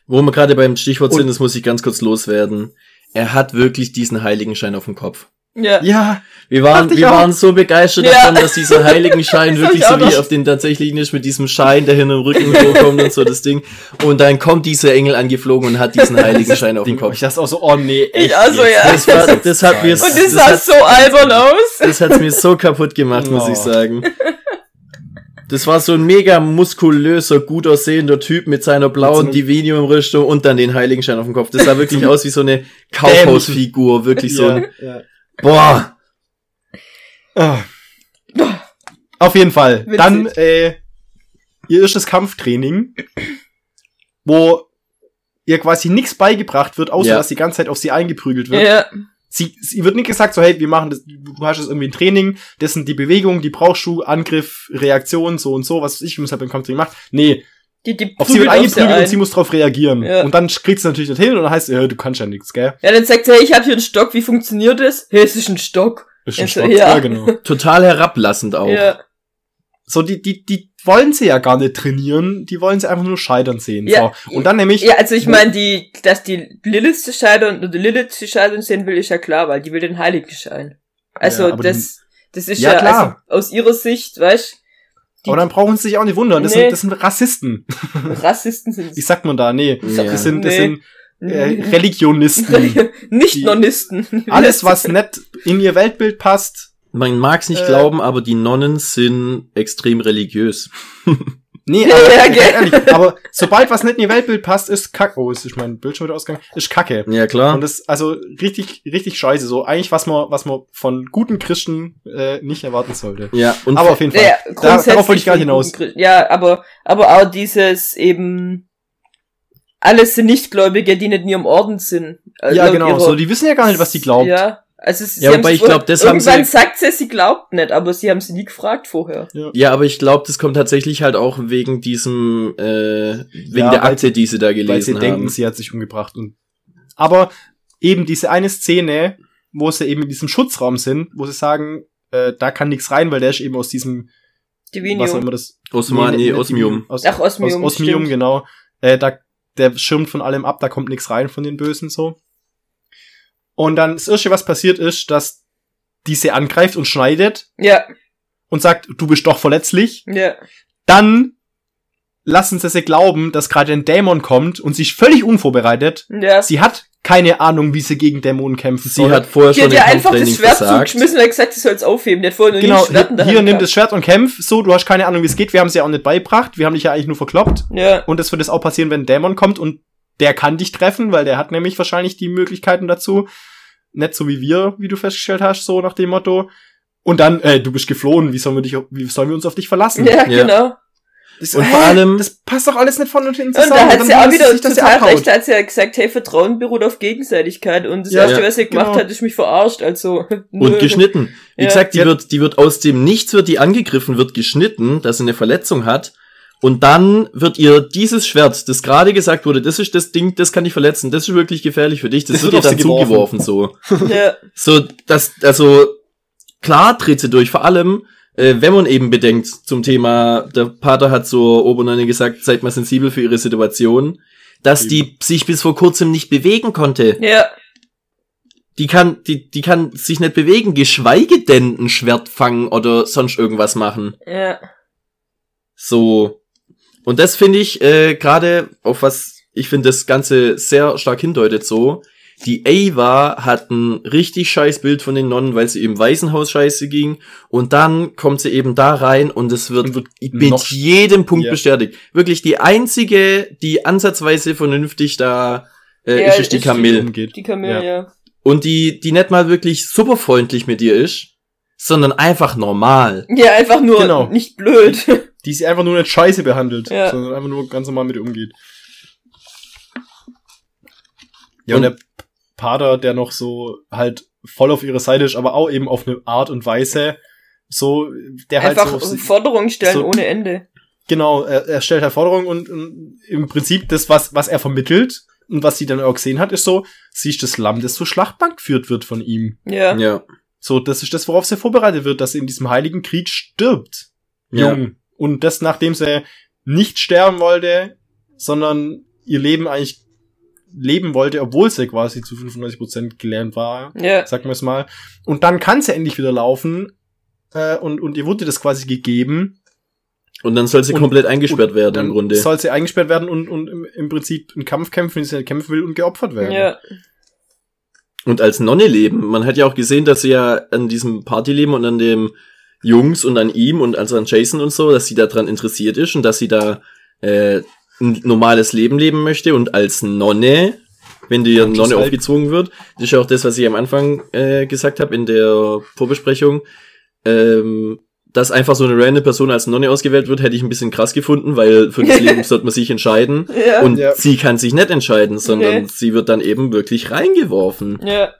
wo wir gerade beim Stichwort Und- sind, das muss ich ganz kurz loswerden. Er hat wirklich diesen Heiligenschein auf dem Kopf. Ja. Ja, Wir waren, wir auch. waren so begeistert Ja. davon, dass dieser Heiligenschein [LAUGHS] Das wirklich so wie auf den tatsächlichen ist, mit diesem Schein, der hinten im Rücken hochkommt und so das Ding. Und dann kommt dieser Engel angeflogen und hat diesen Heiligenschein auf dem Kopf. ich dachte auch so, oh nee, echt. Ich auch so, jetzt? ja. Das, war, das hat mir, Und das das sah hat, so albern aus. das hat's mir so kaputt gemacht, muss Oh. ich sagen. Das war so ein mega muskulöser, gut aussehender Typ mit seiner blauen Divinium-Rüstung und dann den Heiligenschein auf dem Kopf. Das sah wirklich [LAUGHS] aus wie so eine Kaufhausfigur, wirklich so ein, ja. Boah. Ah. Auf jeden Fall. Witzig. Dann äh, ihr erstes Kampftraining, wo ihr quasi nichts beigebracht wird, außer Ja. dass die ganze Zeit auf sie eingeprügelt wird. Ja. Sie, sie wird nicht gesagt, so hey, wir machen das, du hast jetzt irgendwie ein Training, das sind die Bewegungen, die brauchst du, Angriff, Reaktion, so und so, was weiß ich, wie man es halt beim Kampftraining macht. Nee, Die, die auf sie wird prügelt eingeprügelt ein. und sie muss drauf reagieren. Ja. Und dann kriegt sie natürlich dorthin und dann heißt ja, du kannst ja nichts, gell? Ja, dann sagt er, hey, ich habe hier einen Stock, wie funktioniert das? Hey, es ist ein Stock. Ist ein Also, Stock. ja. ja, genau. [LAUGHS] Total herablassend auch. Ja. So, die, die, die wollen sie ja gar nicht trainieren, die wollen sie einfach nur scheitern sehen. Ja. So. Und dann nämlich, Ja, also ich meine, die, dass die Lilith zu scheitern oder Lilith zu scheitern sehen will, ist ja klar, weil die will den Heiligenschein. Also Ja, das, das ist Ja, ja, klar. also aus ihrer Sicht, weißt die aber dann brauchen sie sich auch nicht wundern, das, Nee. sind, das sind Rassisten. [LAUGHS] Rassisten sind Wie sagt man da? Nee, Ja. das sind, das Nee. sind äh, Religionisten. [LAUGHS] nicht die- Nonnisten. Alles, was [LAUGHS] nicht in ihr Weltbild passt, Man mag's nicht Äh. glauben, aber die Nonnen sind extrem religiös. Nee, Ja, aber, ja, gell. ehrlich, aber sobald was nicht in ihr Weltbild passt, ist Kacke. Oh, ist mein Bildschirm wieder ausgegangen. Ist Kacke. Ja, klar. Und das, also, richtig, richtig scheiße. So, eigentlich, was man, was man von guten Christen, äh, nicht erwarten sollte. ja, und Aber auf jeden Fall. Ja, Da, darauf wollte ich gar hinaus. Ja, aber, aber auch dieses eben, alles sind Nichtgläubige, die nicht in ihrem Orden sind. Äh, Ja, genau. So, die wissen ja gar nicht, was die glaubt. Ja, Also sie Ja, haben wobei ich glaub, wohl- das haben irgendwann sie- sagt sie, sie glaubt nicht, aber sie haben sie nie gefragt vorher. Ja, aber ich glaube, das kommt tatsächlich halt auch wegen diesem, äh, wegen Ja, der weil- Akte, die sie da weil sie gelesen haben. denken, sie hat sich umgebracht. Und, aber eben diese eine Szene, wo sie eben in diesem Schutzraum sind, wo sie sagen, äh, da kann nichts rein, weil der ist eben aus diesem, was auch Divinium. immer das Osma, nee, Osmium. Divinium, Aus, Ach, Osmium, Aus Osmium, stimmt. genau. Äh, da, der schirmt von allem ab, da kommt nichts rein von den Bösen so. Und dann das erste, was passiert ist, dass die sie angreift und schneidet Ja, und sagt, du bist doch verletzlich. ja. Dann lassen sie sie glauben, dass gerade ein Dämon kommt und sie ist völlig unvorbereitet. Ja. Sie hat keine Ahnung, wie sie gegen Dämonen kämpfen Sie soll. hat vorher Die schon hat im ja einfach das Schwert versagt. zugeschmissen und gesagt, sie soll es aufheben. Die hat vorher nie genau, Schwert der hier Hand nimm das Schwert und kämpf. So, du hast keine Ahnung, wie es geht. Wir haben sie ja auch nicht beigebracht. Wir haben dich ja eigentlich nur verkloppt. Ja, Und das wird jetzt auch passieren, wenn ein Dämon kommt und der kann dich treffen, weil der hat nämlich wahrscheinlich die Möglichkeiten dazu. Nicht so wie wir, wie du festgestellt hast, so nach dem Motto. Und dann, äh, du bist geflohen, wie sollen wir dich, wie sollen wir uns auf dich verlassen? ja, Ja. genau. Das, Und vor allem- das passt doch alles nicht von und hinten Und da hat sie auch wieder sich, total recht, da hat sie ja gesagt, hey, Vertrauen beruht auf Gegenseitigkeit. Und das Ja, erste, ja, was sie gemacht genau. hat, ist mich verarscht, also. [LAUGHS] Und geschnitten. Wie Ja. gesagt, die Ja. wird, die wird aus dem Nichts wird die angegriffen, wird geschnitten, dass sie eine Verletzung hat. Und dann wird ihr dieses Schwert, das gerade gesagt wurde, das ist das Ding, das kann dich verletzen, das ist wirklich gefährlich für dich, das, Das wird wird ihr auf dann zugeworfen, so. [LAUGHS] Ja, So, das, also, klar tritt sie durch, vor allem, äh, wenn man eben bedenkt zum Thema, der Pater hat zur Obernonne gesagt, seid mal sensibel für ihre Situation, dass die sich bis vor kurzem nicht bewegen konnte. ja, Die kann, die, die kann sich nicht bewegen, geschweige denn ein Schwert fangen oder sonst irgendwas machen. ja. So. Und das finde ich äh, gerade, auf was ich finde das Ganze sehr stark hindeutet so. Die Ava hat ein richtig scheiß Bild von den Nonnen, weil sie im Waisenhaus scheiße ging. Und dann kommt sie eben da rein und es wird, wird mit noch- jedem Punkt Ja. bestätigt. Wirklich die einzige, die ansatzweise vernünftig da äh, Ja, ist, ist die Camille. umgeht. Die Kamille, ja. Und die, die nicht mal wirklich super freundlich mit dir ist, sondern einfach normal. Ja, einfach nur Genau. nicht blöd. [LAUGHS] Die sie einfach nur nicht scheiße behandelt, Ja. sondern einfach nur ganz normal mit ihr umgeht. Ja, Und- und, der Pater, der noch so halt voll auf ihrer Seite ist, aber auch eben auf eine Art und Weise, so, der halt einfach so, Forderungen stellen so- ohne Ende. genau, er, er stellt halt Forderungen und, und im Prinzip das, was, was er vermittelt und was sie dann auch gesehen hat, ist so, sie ist das Lamm, das zur Schlachtbank geführt wird von ihm. Ja. Ja. So, das ist das, worauf sie vorbereitet wird, dass sie in diesem heiligen Krieg stirbt. Ja. Jung. Und das, nachdem sie nicht sterben wollte, sondern ihr Leben eigentlich leben wollte, obwohl sie quasi zu 95% gelähmt war, Ja. sagen wir es mal. Und dann kann sie endlich wieder laufen, äh, und, und ihr wurde das quasi gegeben. Und dann soll sie Und- komplett eingesperrt werden Dann im Grunde. soll sie eingesperrt werden und, und im, im Prinzip einen Kampf kämpfen, den sie nicht kämpfen will und geopfert werden. Ja. Und als Nonne leben. Man hat ja auch gesehen, dass sie ja an diesem Party leben und an dem Jungs und an ihm und also an Jason und so, dass sie daran interessiert ist und dass sie da äh, ein normales Leben leben möchte und als Nonne, wenn Und das Nonne halt- aufgezwungen wird, das ist ja auch das, was ich am Anfang äh, gesagt habe in der Vorbesprechung, ähm, dass einfach so eine random Person als Nonne ausgewählt wird, hätte ich ein bisschen krass gefunden, weil für das [LAUGHS] Leben sollte man sich entscheiden. Ja. Und Ja. sie kann sich nicht entscheiden, sondern Nee. sie wird dann eben wirklich reingeworfen. ja.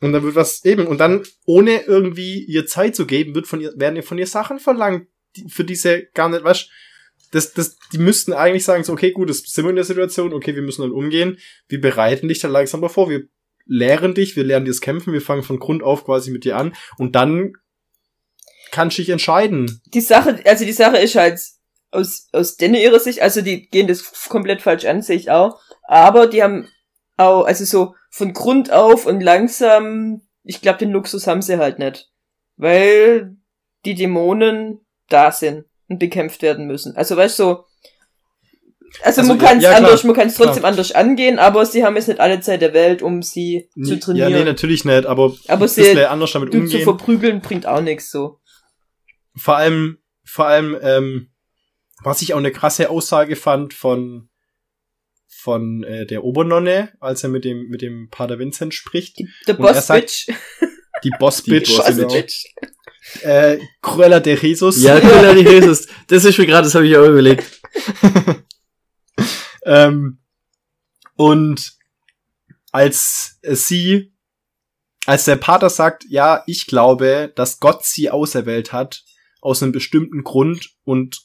Und dann wird was eben, und dann, ohne irgendwie ihr Zeit zu geben, wird von ihr, werden ihr von ihr Sachen verlangt, die, für diese gar nicht, weißt, das, das, die müssten eigentlich sagen, so, okay, gut, das sind wir in der Situation, okay, wir müssen dann umgehen, wir bereiten dich dann langsam davor, wir lehren dich, wir lernen dir das Kämpfen, wir fangen von Grund auf quasi mit dir an, und dann kannst du dich entscheiden. Die Sache, also die Sache ist halt aus, aus denen ihrer Sicht, also die gehen das komplett falsch an, sehe ich auch. Aber die haben auch, also so von Grund auf und langsam, ich glaube, den Luxus haben sie halt nicht. Weil die Dämonen da sind und bekämpft werden müssen. Also weißt du, so, also, Also, man ja, kann es ja, anders, man kann es trotzdem klar. anders angehen, aber sie haben jetzt nicht alle Zeit der Welt, um sie zu Ja, trainieren. nee, natürlich nicht, aber aber sie anders damit du zu umgehen. verprügeln bringt auch nichts so. vor allem, vor allem, ähm, was ich auch eine krasse Aussage fand von von äh, der Obernonne, als er mit dem mit dem Pater Vincent spricht, Die, er Boss sagt- Bitch. die Boss Die Bitch, Boss genau. Bitch. äh, Cruella de Jesus, Ja, [LAUGHS] Cruella de Jesus. Das ist mir gerade, das habe ich auch überlegt. [LAUGHS] ähm, und als äh, sie als der Pater sagt, ja, ich glaube, dass Gott sie auserwählt hat, aus einem bestimmten Grund und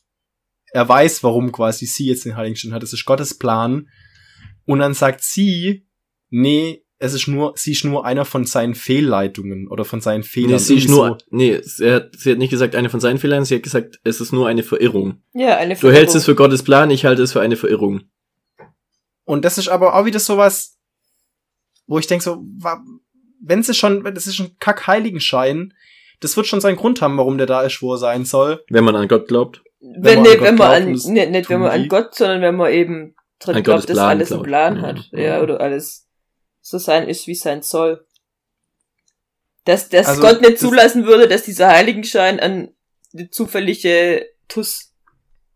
er weiß, warum quasi sie jetzt den Heiligenschein hat. Das ist Gottes Plan. Und dann sagt sie, nee, es ist nur, sie ist nur einer von seinen Fehlleitungen oder von seinen Fehlern. Nee, sie ist nur, nee, sie hat, sie hat nicht gesagt eine von seinen Fehlern, sie hat gesagt, es ist nur eine Verirrung. Ja, eine Du hältst es für Gottes Plan, ich halte es für eine Verirrung. Und das ist aber auch wieder sowas, wo ich denke so, wenn es schon, das ist ein Kack-Heiligenschein, das wird schon seinen Grund haben, warum der da ist, wo er sein soll. Wenn man an Gott glaubt. Wenn, man nee, an Gott wenn man glaubt, an, nee, nicht wenn man an. Gott, sondern wenn man eben drin An glaubt, Gottes dass Plan alles einen. Plan hat. Mhm. Ja, oder alles so sein ist, wie es sein soll. Dass, dass Also, Gott nicht das- zulassen würde, dass dieser Heiligenschein an eine zufällige Tuss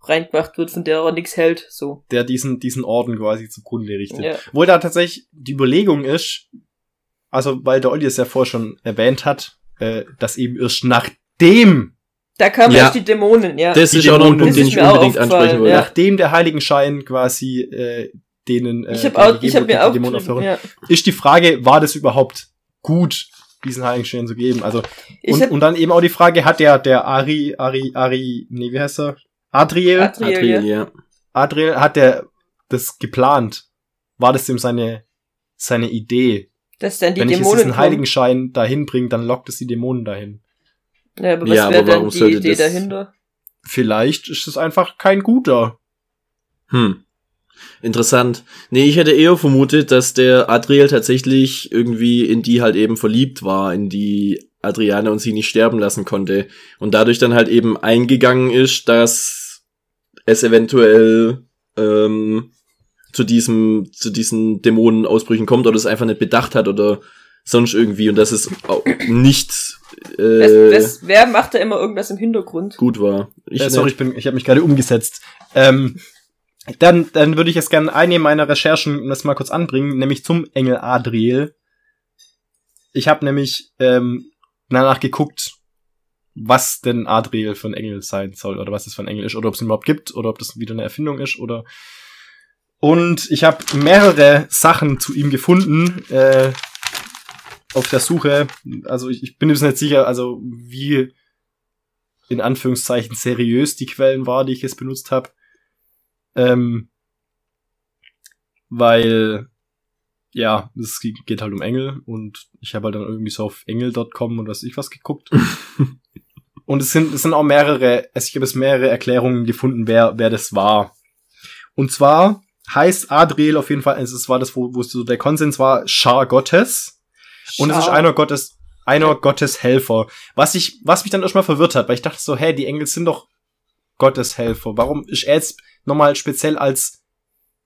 reingemacht wird, von der er nichts hält, so. der diesen, diesen Orden quasi zugrunde richtet. Ja. Wo da tatsächlich die Überlegung ist, also weil der Olli es ja vorher schon erwähnt hat, äh, dass eben erst nachdem, Da kamen Ja. erst die Dämonen, ja. Das Die ist auch noch ein Dämonen- Punkt, den ist ich mir auch unbedingt ansprechen wollte. ja. nachdem der Heiligenschein quasi äh, denen äh, ich habe denen auch, gegeben ich habe wurde, mir die auch Dämonen aufhören, ja. ist die Frage, war das überhaupt gut, diesen Heiligenschein zu geben? Also Ich und, hab, und dann eben auch die Frage, hat der der Ari Ari Ari nee, wie heißt er? Adriel Adriel, Adriel, ja. ja. Adriel hat der das geplant? War das ihm seine seine Idee? dass dann die Wenn ich jetzt Dämonen diesen kommen. Heiligenschein dahin bringe, dann lockt es die Dämonen dahin. Ja, aber was Ja, wäre warum die Idee das- dahinter? Vielleicht ist es einfach kein guter. Hm. Interessant. Nee, ich hätte eher vermutet, dass der Adriel tatsächlich irgendwie in die halt eben verliebt war, in die Adriane und sie nicht sterben lassen konnte. Und dadurch dann halt eben eingegangen ist, dass es eventuell ähm, zu diesem, zu diesen Dämonenausbrüchen kommt oder es einfach nicht bedacht hat oder sonst irgendwie und dass es auch [CLEARS THROAT] nicht äh, Wer, wer macht da immer irgendwas im Hintergrund? gut war. Ich äh, sorry, ich bin, ich habe mich gerade umgesetzt. Ähm, dann, dann würde ich jetzt gerne eine meiner Recherchen das mal kurz anbringen, nämlich zum Engel Adriel. Ich habe nämlich ähm, danach geguckt, was denn Adriel für ein Engel sein soll oder was das für ein Engel ist oder ob es ihn überhaupt gibt oder ob das wieder eine Erfindung ist oder und ich habe mehrere Sachen zu ihm gefunden äh, auf der Suche. Also ich, ich bin jetzt nicht sicher, also wie in Anführungszeichen seriös die Quellen war, die ich jetzt benutzt habe. Ähm, weil ja, es ge- geht halt um Engel und ich habe halt dann irgendwie so auf engel.com und was ich was geguckt. [LAUGHS] und es sind es sind auch mehrere, also ich habe es mehrere Erklärungen gefunden, wer wer das war. Und zwar heißt Adriel auf jeden Fall, also es war das, wo, wo so der Konsens war, Schar Gottes. Und es ist Schau. einer Gottes, einer Gottes Helfer. Was ich, was mich dann erstmal verwirrt hat, weil ich dachte so, hä, die Engel sind doch Gottes Helfer. Warum ist er jetzt nochmal speziell als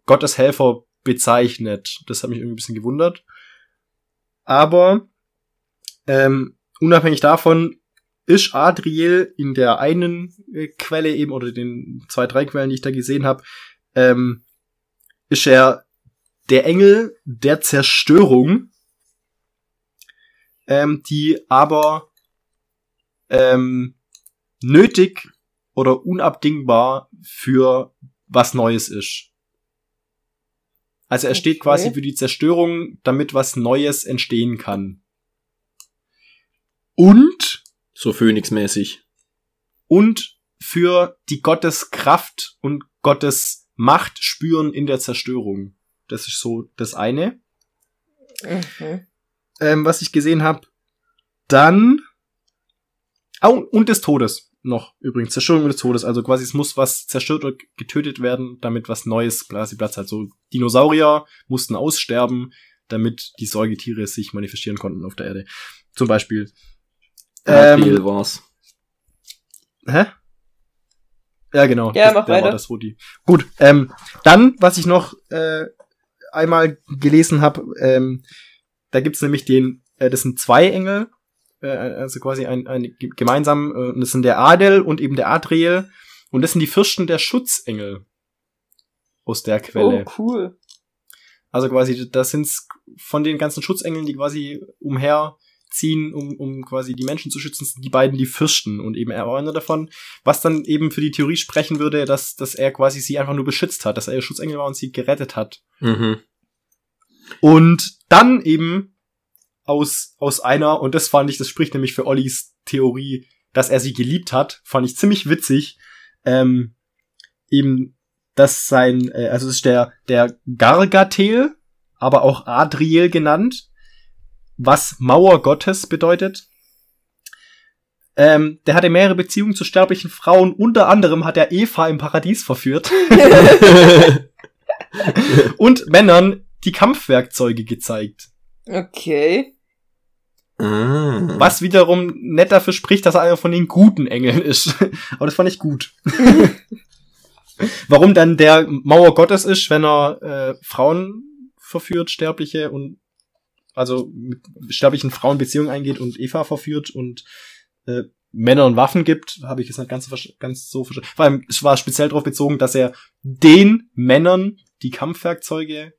Gottes Helfer bezeichnet? Das hat mich irgendwie ein bisschen gewundert. Aber ähm, unabhängig davon ist Adriel in der einen äh, Quelle eben oder den zwei, drei Quellen, die ich da gesehen habe, ähm, ist er der Engel der Zerstörung, ähm, die aber ähm, nötig oder unabdingbar für was Neues ist. Also er steht Okay. quasi für die Zerstörung, damit was Neues entstehen kann. Und So Phönix-mäßig. und für die Gotteskraft und Gottes Macht spüren in der Zerstörung. Das ist so das eine, Mhm. Ähm, was ich gesehen habe. Dann oh, und des Todes noch übrigens Zerstörung des Todes. Also quasi es muss was zerstört oder getötet werden, damit was Neues quasi Platz hat. So Dinosaurier mussten aussterben, damit die Säugetiere sich manifestieren konnten auf der Erde. Zum Beispiel. Ähm, war's. Hä? Ja, genau. Ja, das, mach der weiter. War das, wo die. Gut, ähm, dann, was ich noch äh, einmal gelesen habe, ähm, da gibt's nämlich den, äh, das sind zwei Engel, äh, also quasi ein, ein ge- gemeinsam, äh, und das sind der Adel und eben der Adriel, und das sind die Fürsten der Schutzengel aus der Quelle. Oh, cool. Also quasi, das sind's von den ganzen Schutzengeln, die quasi umherziehen, um, um quasi die Menschen zu schützen, sind die beiden die Fürsten und eben er war einer davon, was dann eben für die Theorie sprechen würde, dass, dass er quasi sie einfach nur beschützt hat, dass er ihr Schutzengel war und sie gerettet hat. Mhm. Und dann eben aus, aus einer, und das fand ich, das spricht nämlich für Ollis Theorie, dass er sie geliebt hat, fand ich ziemlich witzig. Ähm, eben, dass sein, äh, also es ist der, der Gargatel, aber auch Adriel genannt, was Mauer Gottes bedeutet. Ähm, der hatte mehrere Beziehungen zu sterblichen Frauen, unter anderem hat er Eva im Paradies verführt [LAUGHS] [LAUGHS] und Männern die Kampfwerkzeuge gezeigt. Okay. Ah. Was wiederum nett dafür spricht, dass er einer von den guten Engeln ist. [LAUGHS] Aber das fand ich gut. [LAUGHS] Warum dann der Mauer Gottes ist, wenn er äh, Frauen verführt, Sterbliche und also mit sterblichen Frauen Beziehungen eingeht und Eva verführt und äh, Männern Waffen gibt, habe ich jetzt nicht ganz, ganz so verstanden. Vor allem, es war speziell darauf bezogen, dass er den Männern die Kampfwerkzeuge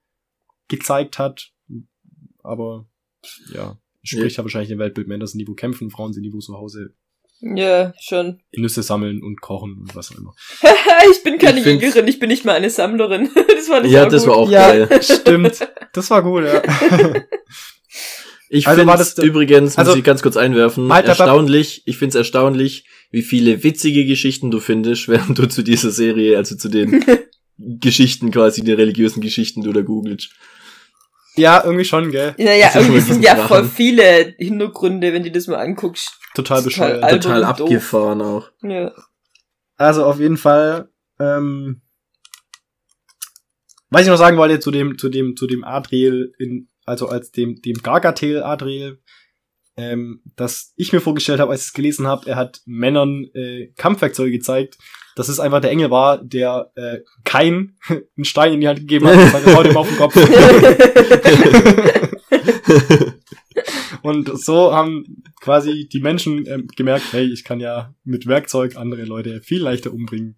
gezeigt hat. Aber ja, spricht ja wahrscheinlich ein Weltbild. Männer sind wo kämpfen, Frauen sind wo zu Hause Ja, schon. Nüsse sammeln und kochen und was auch immer. [LAUGHS] ich bin keine Ich find's- Jägerin, ich bin nicht mal eine Sammlerin. [LAUGHS] das fand ich Ja, auch das gut. war auch Ja. geil. [LAUGHS] Stimmt. Das war gut, ja. Ich Also finde war das- übrigens, also- muss ich ganz kurz einwerfen, Halt, halt, halt. erstaunlich, ich finde es erstaunlich, wie viele witzige Geschichten du findest, während du zu dieser Serie, also zu den Geschichten quasi, den religiösen Geschichten du da googelst. Ja, irgendwie schon, gell? Naja, Das ist irgendwie sind ja voll viele Hintergründe, wenn du das mal anguckst. Total Total bescheuert. albern Total und doof. abgefahren auch. Ja. Also auf jeden Fall, ähm, was ich noch sagen wollte zu dem, zu dem, zu dem Adriel in, also als dem, dem Gargatel Adriel, ähm, dass ich mir vorgestellt habe, als ich es gelesen habe, er hat Männern äh, Kampfwerkzeuge gezeigt, dass es einfach der Engel war, der äh, kein [LAUGHS] einen Stein in die Hand gegeben hat und sagt, haut ihm auf den Kopf. [LAUGHS] Und so haben quasi die Menschen ähm, gemerkt, hey, ich kann ja mit Werkzeug andere Leute viel leichter umbringen.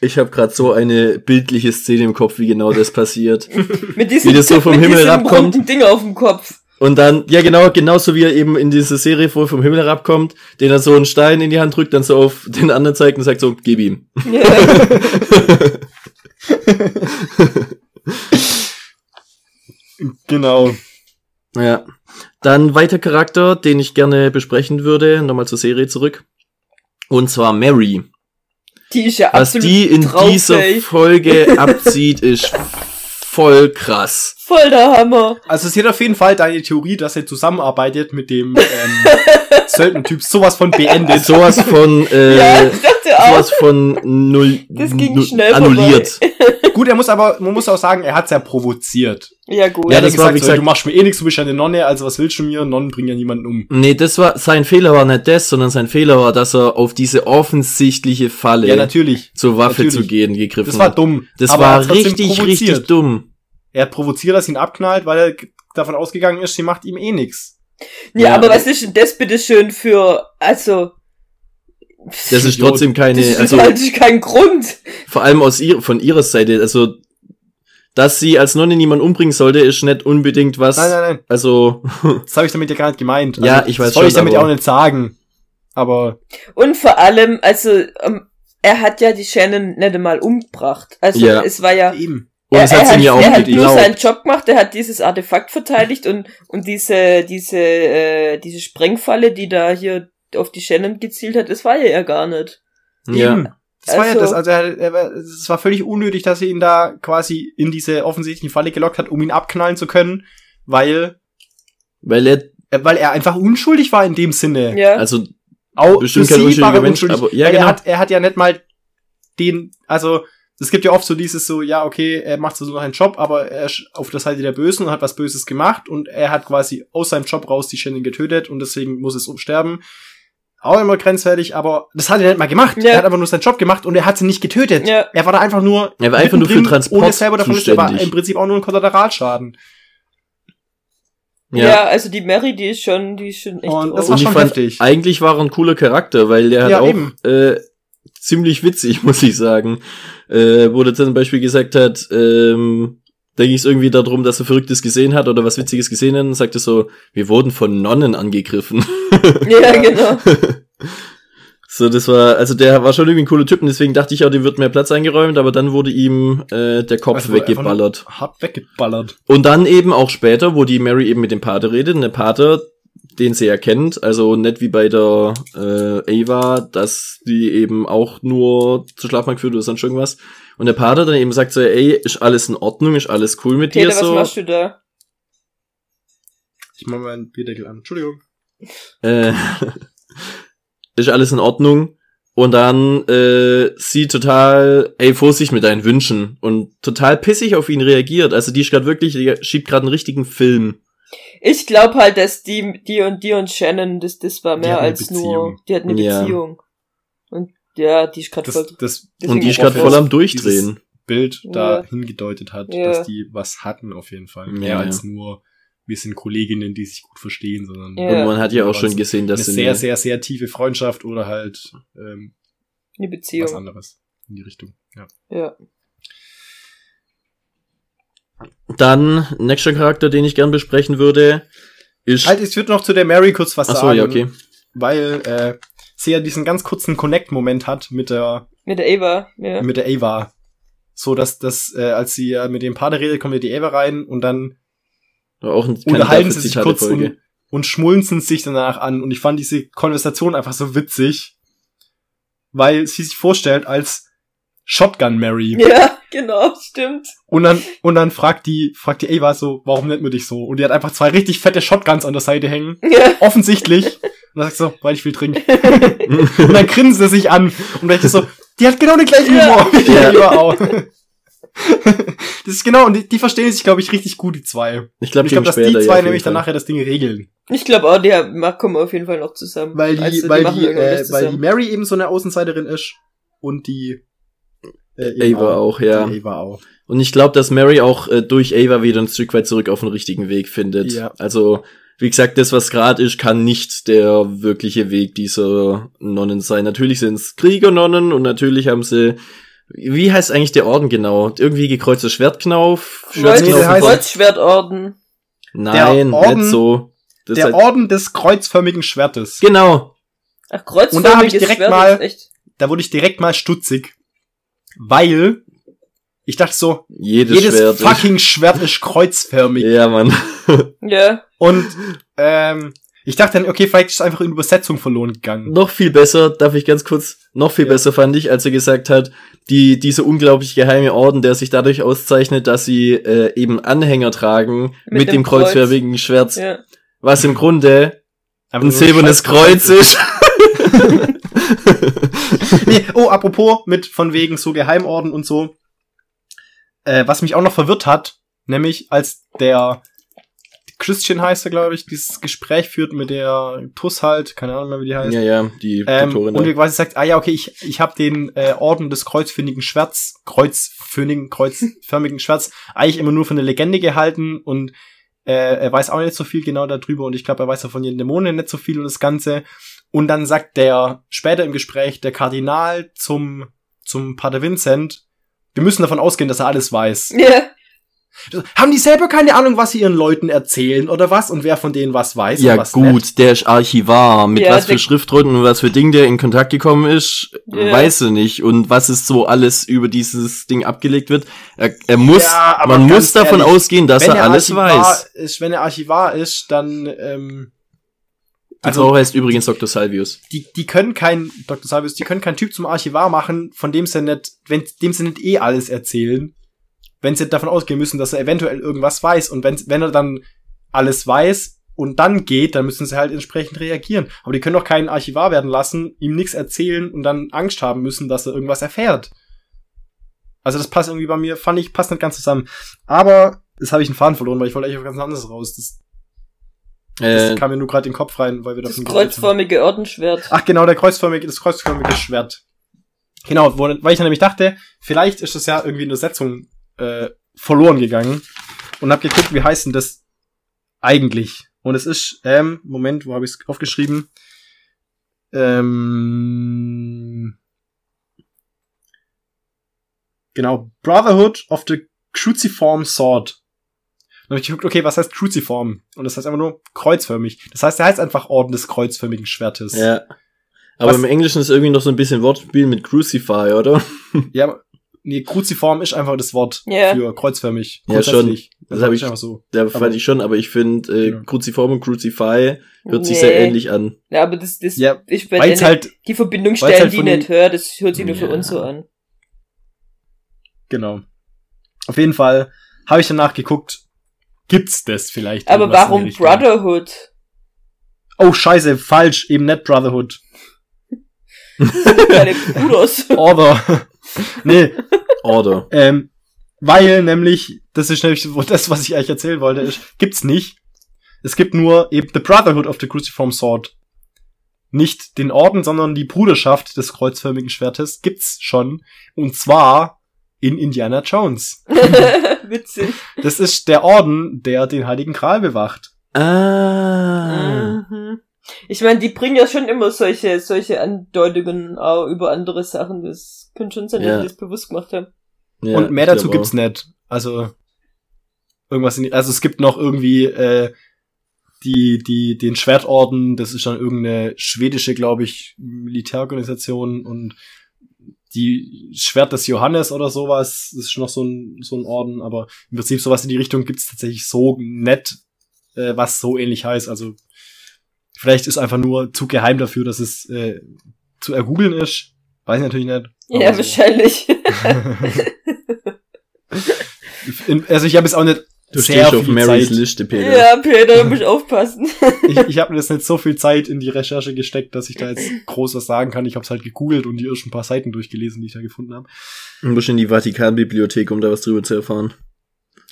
Ich habe gerade so eine bildliche Szene im Kopf, wie genau das passiert. [LAUGHS] mit diesem, Wie das so vom mit Himmel diesem herabkommt. runden Ding auf dem Kopf. Und dann, ja genau, genauso wie er eben in dieser Serie vor vom Himmel herabkommt, den er so einen Stein in die Hand drückt, dann so auf den anderen zeigt und sagt so, gib ihm. Ja. [LAUGHS] Genau. Ja. Dann weiter Charakter, den ich gerne besprechen würde, nochmal zur Serie zurück. Und zwar Mary. Die ist ja Was absolut die in drauf, dieser ey. Folge [LAUGHS] abzieht, ist voll krass. Voll der Hammer. Also es ist auf jeden Fall deine Theorie, dass er zusammenarbeitet mit dem [LAUGHS] ähm, Söldner-Typ, sowas von beendet. Sowas von, äh, ja, ich dachte auch. sowas von null, Das ging nu- schnell annulliert. Gut, er muss aber, man muss auch sagen, er hat's ja provoziert. Ja, gut. Ja, er hat das war, gesagt, wie so, gesagt- du machst mir eh nichts, du bist ja eine Nonne, also was willst du mir? Nonnen bringen ja niemanden um. Nee, das war, sein Fehler war nicht das, sondern sein Fehler war, dass er auf diese offensichtliche Falle Ja, natürlich. zur Waffe Natürlich. zu gehen gegriffen Das war hat. dumm. Das aber war hat richtig, richtig dumm. Er hat provoziert, dass ihn abknallt, weil er davon ausgegangen ist, sie macht ihm eh nix. ja, Ja. aber was ist denn das bitte schön für, also, [LAUGHS] Das ist Idiot. trotzdem das keine, ist also halt kein Grund. vor allem aus ihr, von ihrer Seite, also dass sie als Nonne niemand umbringen sollte, ist nicht unbedingt was. Nein, nein, nein. Also [LAUGHS] Das habe ich damit ja gar nicht gemeint. Also, Ja, ich weiß Das soll ich schon, damit ja aber- auch nicht sagen. Aber Und vor allem, also, ähm, er hat ja die Shannon nicht einmal umgebracht. Also, Ja. es war ja, eben. und er, es hat er sie hat, mir auch er hat nur seinen. Job gemacht, er hat dieses Artefakt verteidigt und, und diese, diese, äh, diese Sprengfalle, die da hier auf die Shannon gezielt hat, das war ja er gar nicht. Ja. Eben. Das war ja Also- das, also er, er, war- es war völlig unnötig, dass sie ihn da quasi in diese offensichtliche Falle gelockt hat, um ihn abknallen zu können, weil, Weil er, äh, weil er einfach unschuldig war in dem Sinne. Ja. also Auch Bestimmt kein unschuldiger er Mensch, aber- ja, genau. er hat, er hat ja nicht mal den, also es gibt ja oft so dieses so, ja, okay, er macht so noch einen Job, aber er ist auf der Seite der Bösen und hat was Böses gemacht und er hat quasi aus seinem Job raus die Shannon getötet und deswegen muss es umsterben. Auch immer grenzwertig, aber das hat er nicht mal gemacht. Ja. Er hat einfach nur seinen Job gemacht und er hat sie nicht getötet. Ja. Er war da einfach nur Er war einfach nur für Transport ohne selber davon Er war zuständig. im Prinzip auch nur ein Kollateralschaden. ja. ja. also die Mary, die ist schon, die ist schon echt Und das war Und ich schon fand, heftig. eigentlich war er ein cooler Charakter, weil der hat Ja, auch eben. äh, ziemlich witzig, [LAUGHS] muss ich sagen. Äh, wo der zum Beispiel gesagt hat, ähm, da ging es irgendwie darum, dass er Verrücktes gesehen hat oder was Witziges gesehen hat und sagte so, wir wurden von Nonnen angegriffen. [LAUGHS] ja, genau. [LAUGHS] So, das war, also der war schon irgendwie ein cooler Typ und deswegen dachte ich auch, dem wird mehr Platz eingeräumt, aber dann wurde ihm äh, der Kopf Also weggeballert. Hart weggeballert. Und dann eben auch später, wo die Mary eben mit dem Pater redet, und der Pater, den sie ja kennt, also nicht wie bei der äh, Ava, dass die eben auch nur zu Schlafmarkt führt oder sonst irgendwas. Und der Pater dann eben sagt so, ey, ist alles in Ordnung, ist alles cool mit Peter, dir was so. machst du da? Ich mach meinen Bierdeckel an. Entschuldigung. Äh, [LAUGHS] ist alles in Ordnung. Und dann äh, sie total, ey, Vorsicht mit deinen Wünschen und total pissig auf ihn reagiert. Also die ist gerade wirklich, die schiebt gerade einen richtigen Film. Ich glaube halt, dass die, die und die und Shannon, das, das war mehr als nur, Beziehung. die hat eine Ja. Beziehung. Und ja, die ist gerade voll. das Und die ist gerade voll am Durchdrehen. Bild da Ja. hingedeutet hat, Ja. dass die was hatten auf jeden Fall. Mehr Ja, als nur, wir sind Kolleginnen, die sich gut verstehen, sondern Ja. Und man hat ja auch schon es- gesehen, eine dass sie sehr, eine- sehr, sehr tiefe Freundschaft oder halt ähm, Eine was Beziehung. anderes in die Richtung. Ja. Ja. Dann, nächster Charakter, den ich gern besprechen würde, ist. Halt, ich würde noch zu der Mary kurz was Ach so, sagen. ja, okay. Weil äh, sie ja diesen ganz kurzen Connect-Moment hat mit der Mit der Ava, ja. mit der Ava. So, dass das, äh, als sie ja mit dem Pater redet, kommt ja die Ava rein und dann auch ein unterhalten sie sich kurz und, und schmulzen sich danach an. Und ich fand diese Konversation einfach so witzig, weil sie sich vorstellt als Shotgun Mary. [LAUGHS] Ja, genau, stimmt. Und dann, und dann fragt die, fragt die Ava so, warum nennt man dich so? Und die hat einfach zwei richtig fette Shotguns an der Seite hängen. Ja. Offensichtlich. Und dann sagt sie so, weil ich viel trinke. [LAUGHS] und dann grinst sie sich an. Und dann ist so, die hat genau den gleichen Ja. Humor wie die Ja. Ava auch. [LAUGHS] das ist genau, und die, die verstehen sich, glaube ich, richtig gut, die zwei. Ich glaube, Ich glaube, dass die zwei nämlich dann nachher das Ding regeln. Ich glaube auch, die haben- kommen auf jeden Fall noch zusammen. Weil die, Also, weil die, äh, weil die. Mary eben so eine Außenseiterin ist und die äh, eben Ava auch, ja. Ava auch. Und ich glaube, dass Mary auch äh, durch Ava wieder ein Stück weit zurück auf den richtigen Weg findet. Ja. Also, wie gesagt, das, was gerade ist, kann nicht der wirkliche Weg dieser Nonnen sein. Natürlich sind es Kriegernonnen und natürlich haben sie, wie heißt eigentlich der Orden genau? Irgendwie gekreuztes Schwertknauf? Kreuzschwertorden. Nein, Der Orden- nicht so. Das Der heißt- Orden des kreuzförmigen Schwertes. genau. Ach, kreuzförmiges Und da hab ich direkt Schwert mal-. Da wurde ich direkt mal stutzig. Weil ich dachte so, Jedes, jedes Schwert. ist- fucking Schwert ist kreuzförmig. Ja, Mann. Ja. Und ähm, ich dachte dann, okay, vielleicht ist es einfach in Übersetzung verloren gegangen. Noch viel besser, darf ich ganz kurz, noch viel Ja. besser fand ich, als er gesagt hat, die, diese unglaublich geheime Orden, der sich dadurch auszeichnet, dass sie äh, eben Anhänger tragen mit, Mit dem, dem Kreuz. kreuzförmigen Schwert, Ja. was im Grunde Einfach ein silbernes Kreuz ist. [LAUGHS] [LAUGHS] nee, oh, apropos mit von wegen so Geheimorden und so. Äh, was mich auch noch verwirrt hat, nämlich als der Christian heißt er, glaube ich, dieses Gespräch führt mit der Tuss halt, keine Ahnung mehr, wie die heißt. ja, ja, die Ähm, Doktorin. und er quasi sagt, ah ja, okay, ich, ich habe den äh, Orden des kreuzförmigen Schwerts, kreuzförmigen, kreuzförmigen Schwerts eigentlich immer nur für eine Legende gehalten und äh, er weiß auch nicht so viel genau darüber und ich glaube, er weiß auch von den Dämonen nicht so viel und das Ganze. Und dann sagt der später im Gespräch der Kardinal zum, zum Pater Vincent, wir müssen davon ausgehen, dass er alles weiß. Ja. [LAUGHS] Haben die selber keine Ahnung, was sie ihren Leuten erzählen oder was und wer von denen was weiß ja und was gut, nicht? der ist Archivar. Mit Ja, was für Schriftrollen und was für Ding der in Kontakt gekommen ist, Ja. weiß er nicht. Und was ist so alles über dieses Ding abgelegt wird. Er, er muss, Ja, man muss davon ehrlich, ausgehen, dass er alles Archivar weiß. Ist, wenn er Archivar ist, dann ähm, Die also Frau heißt übrigens Dr. Salvius. die, die können kein Dr. Salvius, die können keinen Typ zum Archivar machen, von dem sie nicht, wenn dem sie nicht eh alles erzählen, wenn sie davon ausgehen müssen, dass er eventuell irgendwas weiß und wenn wenn er dann alles weiß und dann geht, dann müssen sie halt entsprechend reagieren. Aber die können doch keinen Archivar werden lassen, ihm nichts erzählen und dann Angst haben müssen, dass er irgendwas erfährt. Also das passt irgendwie bei mir, fand ich, passt nicht ganz zusammen. Aber das habe ich einen Faden verloren, weil ich wollte eigentlich auf ganz anderes raus. Das, das Äh, kam mir nur gerade in den Kopf rein, weil wir Das davon haben. kreuzförmige Ordenschwert. Ach genau, der kreuzförmige, das kreuzförmige Schwert. Genau, wo, weil ich dann nämlich dachte, vielleicht ist das ja irgendwie in der Setzung äh, verloren gegangen und hab geguckt, wie heißt denn das eigentlich? Und es ist, ähm, Moment, wo habe ich es aufgeschrieben? Ähm, genau, Brotherhood of the Cruciform Sword. Dann hab ich geguckt, okay, was heißt Cruciform? Und das heißt einfach nur kreuzförmig. Das heißt, er heißt einfach Orden des kreuzförmigen Schwertes. ja. Aber Was- im Englischen ist irgendwie noch so ein bisschen Wortspiel mit Crucify, oder? [LAUGHS] Ja, nee, Kruziform ist einfach das Wort Ja. für kreuzförmig. Ja, schon. Das Das hab habe ich- einfach so. Da Aber- fand ich schon, aber ich finde, äh, Genau. Cruciform und Crucify hört sich Nee. sehr ähnlich an. Ja, aber das, das, Ja, ich werde halt, die Verbindung weil's stellen, halt die nicht hört, das hört sich nur für Ja. uns so an. genau. Auf jeden Fall habe ich danach geguckt, gibt's das vielleicht? Aber warum? Brotherhood? Oh, scheiße, falsch, eben nicht Brotherhood. [LAUGHS] Deine. Order. [LAUGHS] nee, Order. ähm, weil nämlich, das ist nämlich so das, was ich eigentlich erzählen wollte, ist, gibt's nicht. Es gibt nur eben The Brotherhood of the Cruciform Sword. Nicht den Orden, sondern die Bruderschaft des kreuzförmigen Schwertes gibt's schon. Und zwar in Indiana Jones. [LAUGHS] Witzig. Das ist der Orden, der den Heiligen Gral bewacht. Ah. Mhm. Ich meine, die bringen ja schon immer solche, solche Andeutungen auch über andere Sachen. Das könnte schon sein, Ja. dass die das bewusst gemacht haben. Ja, Und mehr dazu gibt's nicht. Also irgendwas in die, also es gibt noch irgendwie äh, die die den Schwertorden, das ist dann irgendeine schwedische, glaube ich, Militärorganisation und die Schwert des Johannes oder sowas, das ist noch so ein so ein Orden, aber im Prinzip sowas in die Richtung gibt's tatsächlich so nett, äh, was so ähnlich heißt. Also vielleicht ist einfach nur zu geheim dafür, dass es äh, zu ergoogeln ist. Weiß ich natürlich nicht. Ja, so. wahrscheinlich. [LAUGHS] In, also ich habe jetzt auch nicht Du sehr stehst auf Marys Zeit. Liste, Peter. ja, Peter, da muss ich aufpassen. [LAUGHS] Ich, ich habe jetzt nicht so viel Zeit in die Recherche gesteckt, dass ich da jetzt groß was sagen kann. Ich habe es halt gegoogelt und die ersten paar Seiten durchgelesen, die ich da gefunden habe. Du musst in die Vatikanbibliothek, um da was drüber zu erfahren.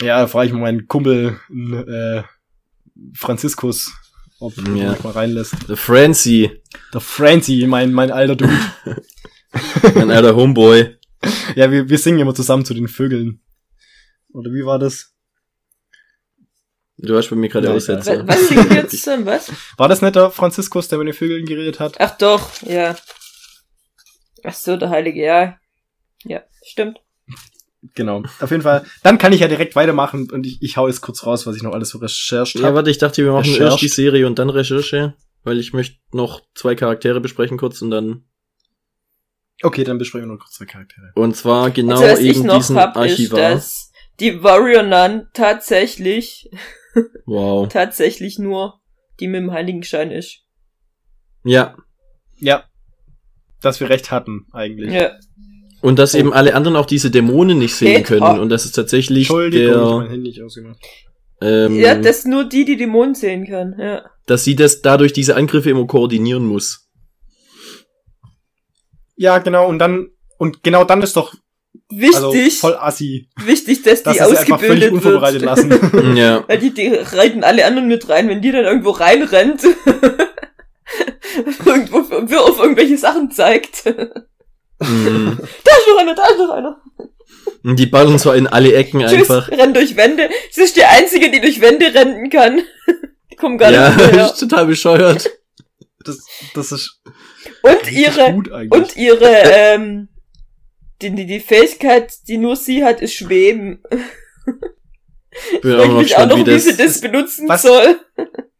Ja, da frage ich mal meinen Kumpel äh, Franziskus, ob er Ja. mich mal reinlässt. The Francie, Der Francie, mein mein alter Dude. [LAUGHS] [LAUGHS] mein alter Homeboy. ja, wir, wir singen immer zusammen zu den Vögeln. Oder wie war das? Du hast bei mir gerade Ja, Aussetzer. Was, wir jetzt [LAUGHS] zusammen, was? War das nicht der Franziskus, der mit den Vögeln geredet hat? Ach doch, ja. Ach so, der Heilige, ja. Ja, stimmt. Genau. Auf jeden Fall. Dann kann ich ja direkt weitermachen und ich, ich hau jetzt kurz raus, was ich noch alles für recherchiert Ja, habe. warte, ich dachte, wir machen erst die Serie und dann Recherche, weil ich möchte noch zwei Charaktere besprechen kurz und dann Okay, dann besprechen wir noch kurz zwei Charaktere. und zwar genau also, was ich eben noch diesen hab, ist, Archivar. dass die Warrior Nun tatsächlich, [LAUGHS] Wow. tatsächlich nur die mit dem Heiligenschein ist. Ja, Ja. Dass wir recht hatten, eigentlich. Ja. und dass Oh. eben alle anderen auch diese Dämonen nicht sehen können und das ist tatsächlich Entschuldigung, ich hab der, mein Handy nicht ausgemacht. ähm, ja, das nur die, die Dämonen sehen können, ja. dass sie das dadurch diese Angriffe immer koordinieren muss. Ja, genau, und dann, und genau dann ist doch, Wichtig, also voll assi, wichtig, dass dass die sie sie einfach völlig ausgebildet unvorbereitet wird. lassen. [LAUGHS] [LAUGHS] ja. Weil die, die reiten alle anderen mit rein, wenn die dann irgendwo reinrennt. [LAUGHS] irgendwo auf irgendwelche Sachen zeigt. da Mhm. ist noch einer, da ist noch einer. Die ballern so in alle Ecken Tschüss, einfach. rennt durch Wände. Sie ist die einzige, die durch Wände rennen kann. die kommen gar Ja, nicht mehr. das ist total bescheuert. Das, das ist Und ihre, gut eigentlich. und ihre, ähm, die, die, die Fähigkeit, die nur sie hat, ist Schweben. Bin Ich auch noch mich auch gespannt, noch, wie wie sie das. das benutzen was- soll.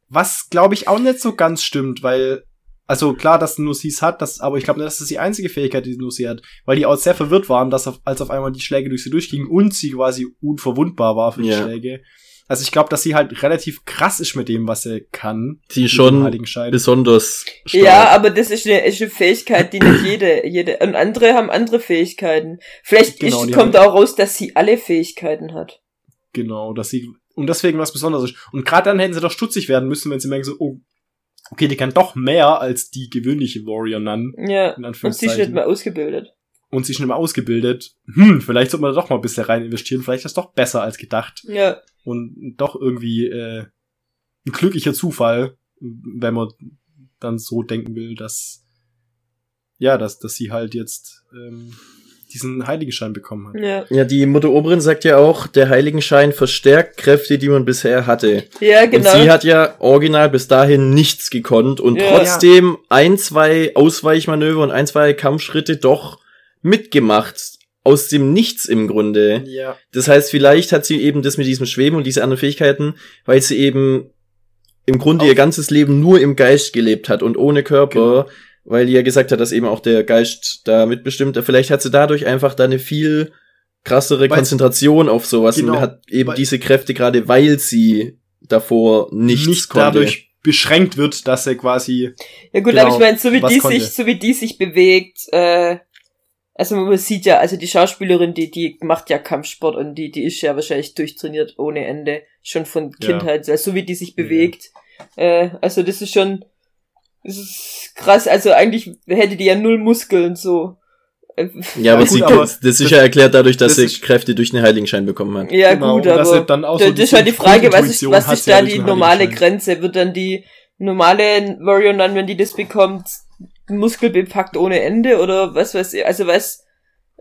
Was, glaube ich, auch nicht so ganz stimmt, weil, also klar, dass nur sie es hat, das, aber ich glaube, das ist die einzige Fähigkeit, die nur sie hat, weil die auch sehr verwirrt waren, dass auf, als auf einmal die Schläge durch sie durchgingen und sie quasi unverwundbar war für die Ja. Schläge. Also ich glaube, dass sie halt relativ krass ist mit dem, was sie kann. Sie schon besonders stark. Ja, aber das ist eine, ist eine Fähigkeit, die nicht jede, jede, und andere haben andere Fähigkeiten. Vielleicht Genau, ist, kommt auch raus, dass sie alle Fähigkeiten hat. Genau, dass sie und deswegen was Besonderes ist. Und gerade dann hätten sie doch stutzig werden müssen, wenn sie merken so, oh, okay, die kann doch mehr als die gewöhnliche Warrior Nun. Ja. In Und sie ist nicht mehr ausgebildet. Und sie ist nicht mehr ausgebildet. Hm, vielleicht sollte man da doch mal ein bisschen rein investieren. Vielleicht ist das doch besser als gedacht. Ja. Und doch irgendwie äh, ein glücklicher Zufall, wenn man dann so denken will, dass ja, dass, dass sie halt jetzt ähm, diesen Heiligenschein bekommen hat. Ja. Ja, die Mutter Oberin sagt ja auch, der Heiligenschein verstärkt Kräfte, die man bisher hatte. Ja, genau. Und sie hat ja original bis dahin nichts gekonnt und Ja. trotzdem ein, zwei Ausweichmanöver und ein, zwei Kampfschritte doch mitgemacht. Aus dem Nichts im Grunde. Ja. Das heißt, vielleicht hat sie eben das mit diesem Schweben und diese anderen Fähigkeiten, weil sie eben im Grunde Auch- ihr ganzes Leben nur im Geist gelebt hat und ohne Körper, weil die ja gesagt hat, dass eben auch der Geist da mitbestimmt. Vielleicht hat sie dadurch einfach da eine viel krassere Weil's- Konzentration auf sowas Genau, und hat eben weil- diese Kräfte gerade, weil sie davor nichts nicht konnte. dadurch beschränkt wird, dass er quasi Ja gut, Genau, aber ich meine, so wie die konnte. sich, so wie die sich bewegt, äh, also man sieht ja, also die Schauspielerin, die, die macht ja Kampfsport und die, die ist ja wahrscheinlich durchtrainiert ohne Ende, schon von Ja. Kindheit, also so wie die sich Ja. bewegt, äh, also das ist schon, das ist krass, also eigentlich hätte die ja null Muskeln, so. Ja, aber Ja, gut, sie, aber das, ist das- ja erklärt dadurch, dass das sie ist- Kräfte durch den Heiligenschein bekommen hat. Ja, Genau, gut, aber er dann auch da, so das ist halt die Frage, was ist, was ist ja da die normale. Grenze? Wird dann die normale Warrior Nun, wenn die das bekommt, muskelbepackt ohne Ende oder was weiß ich, also was,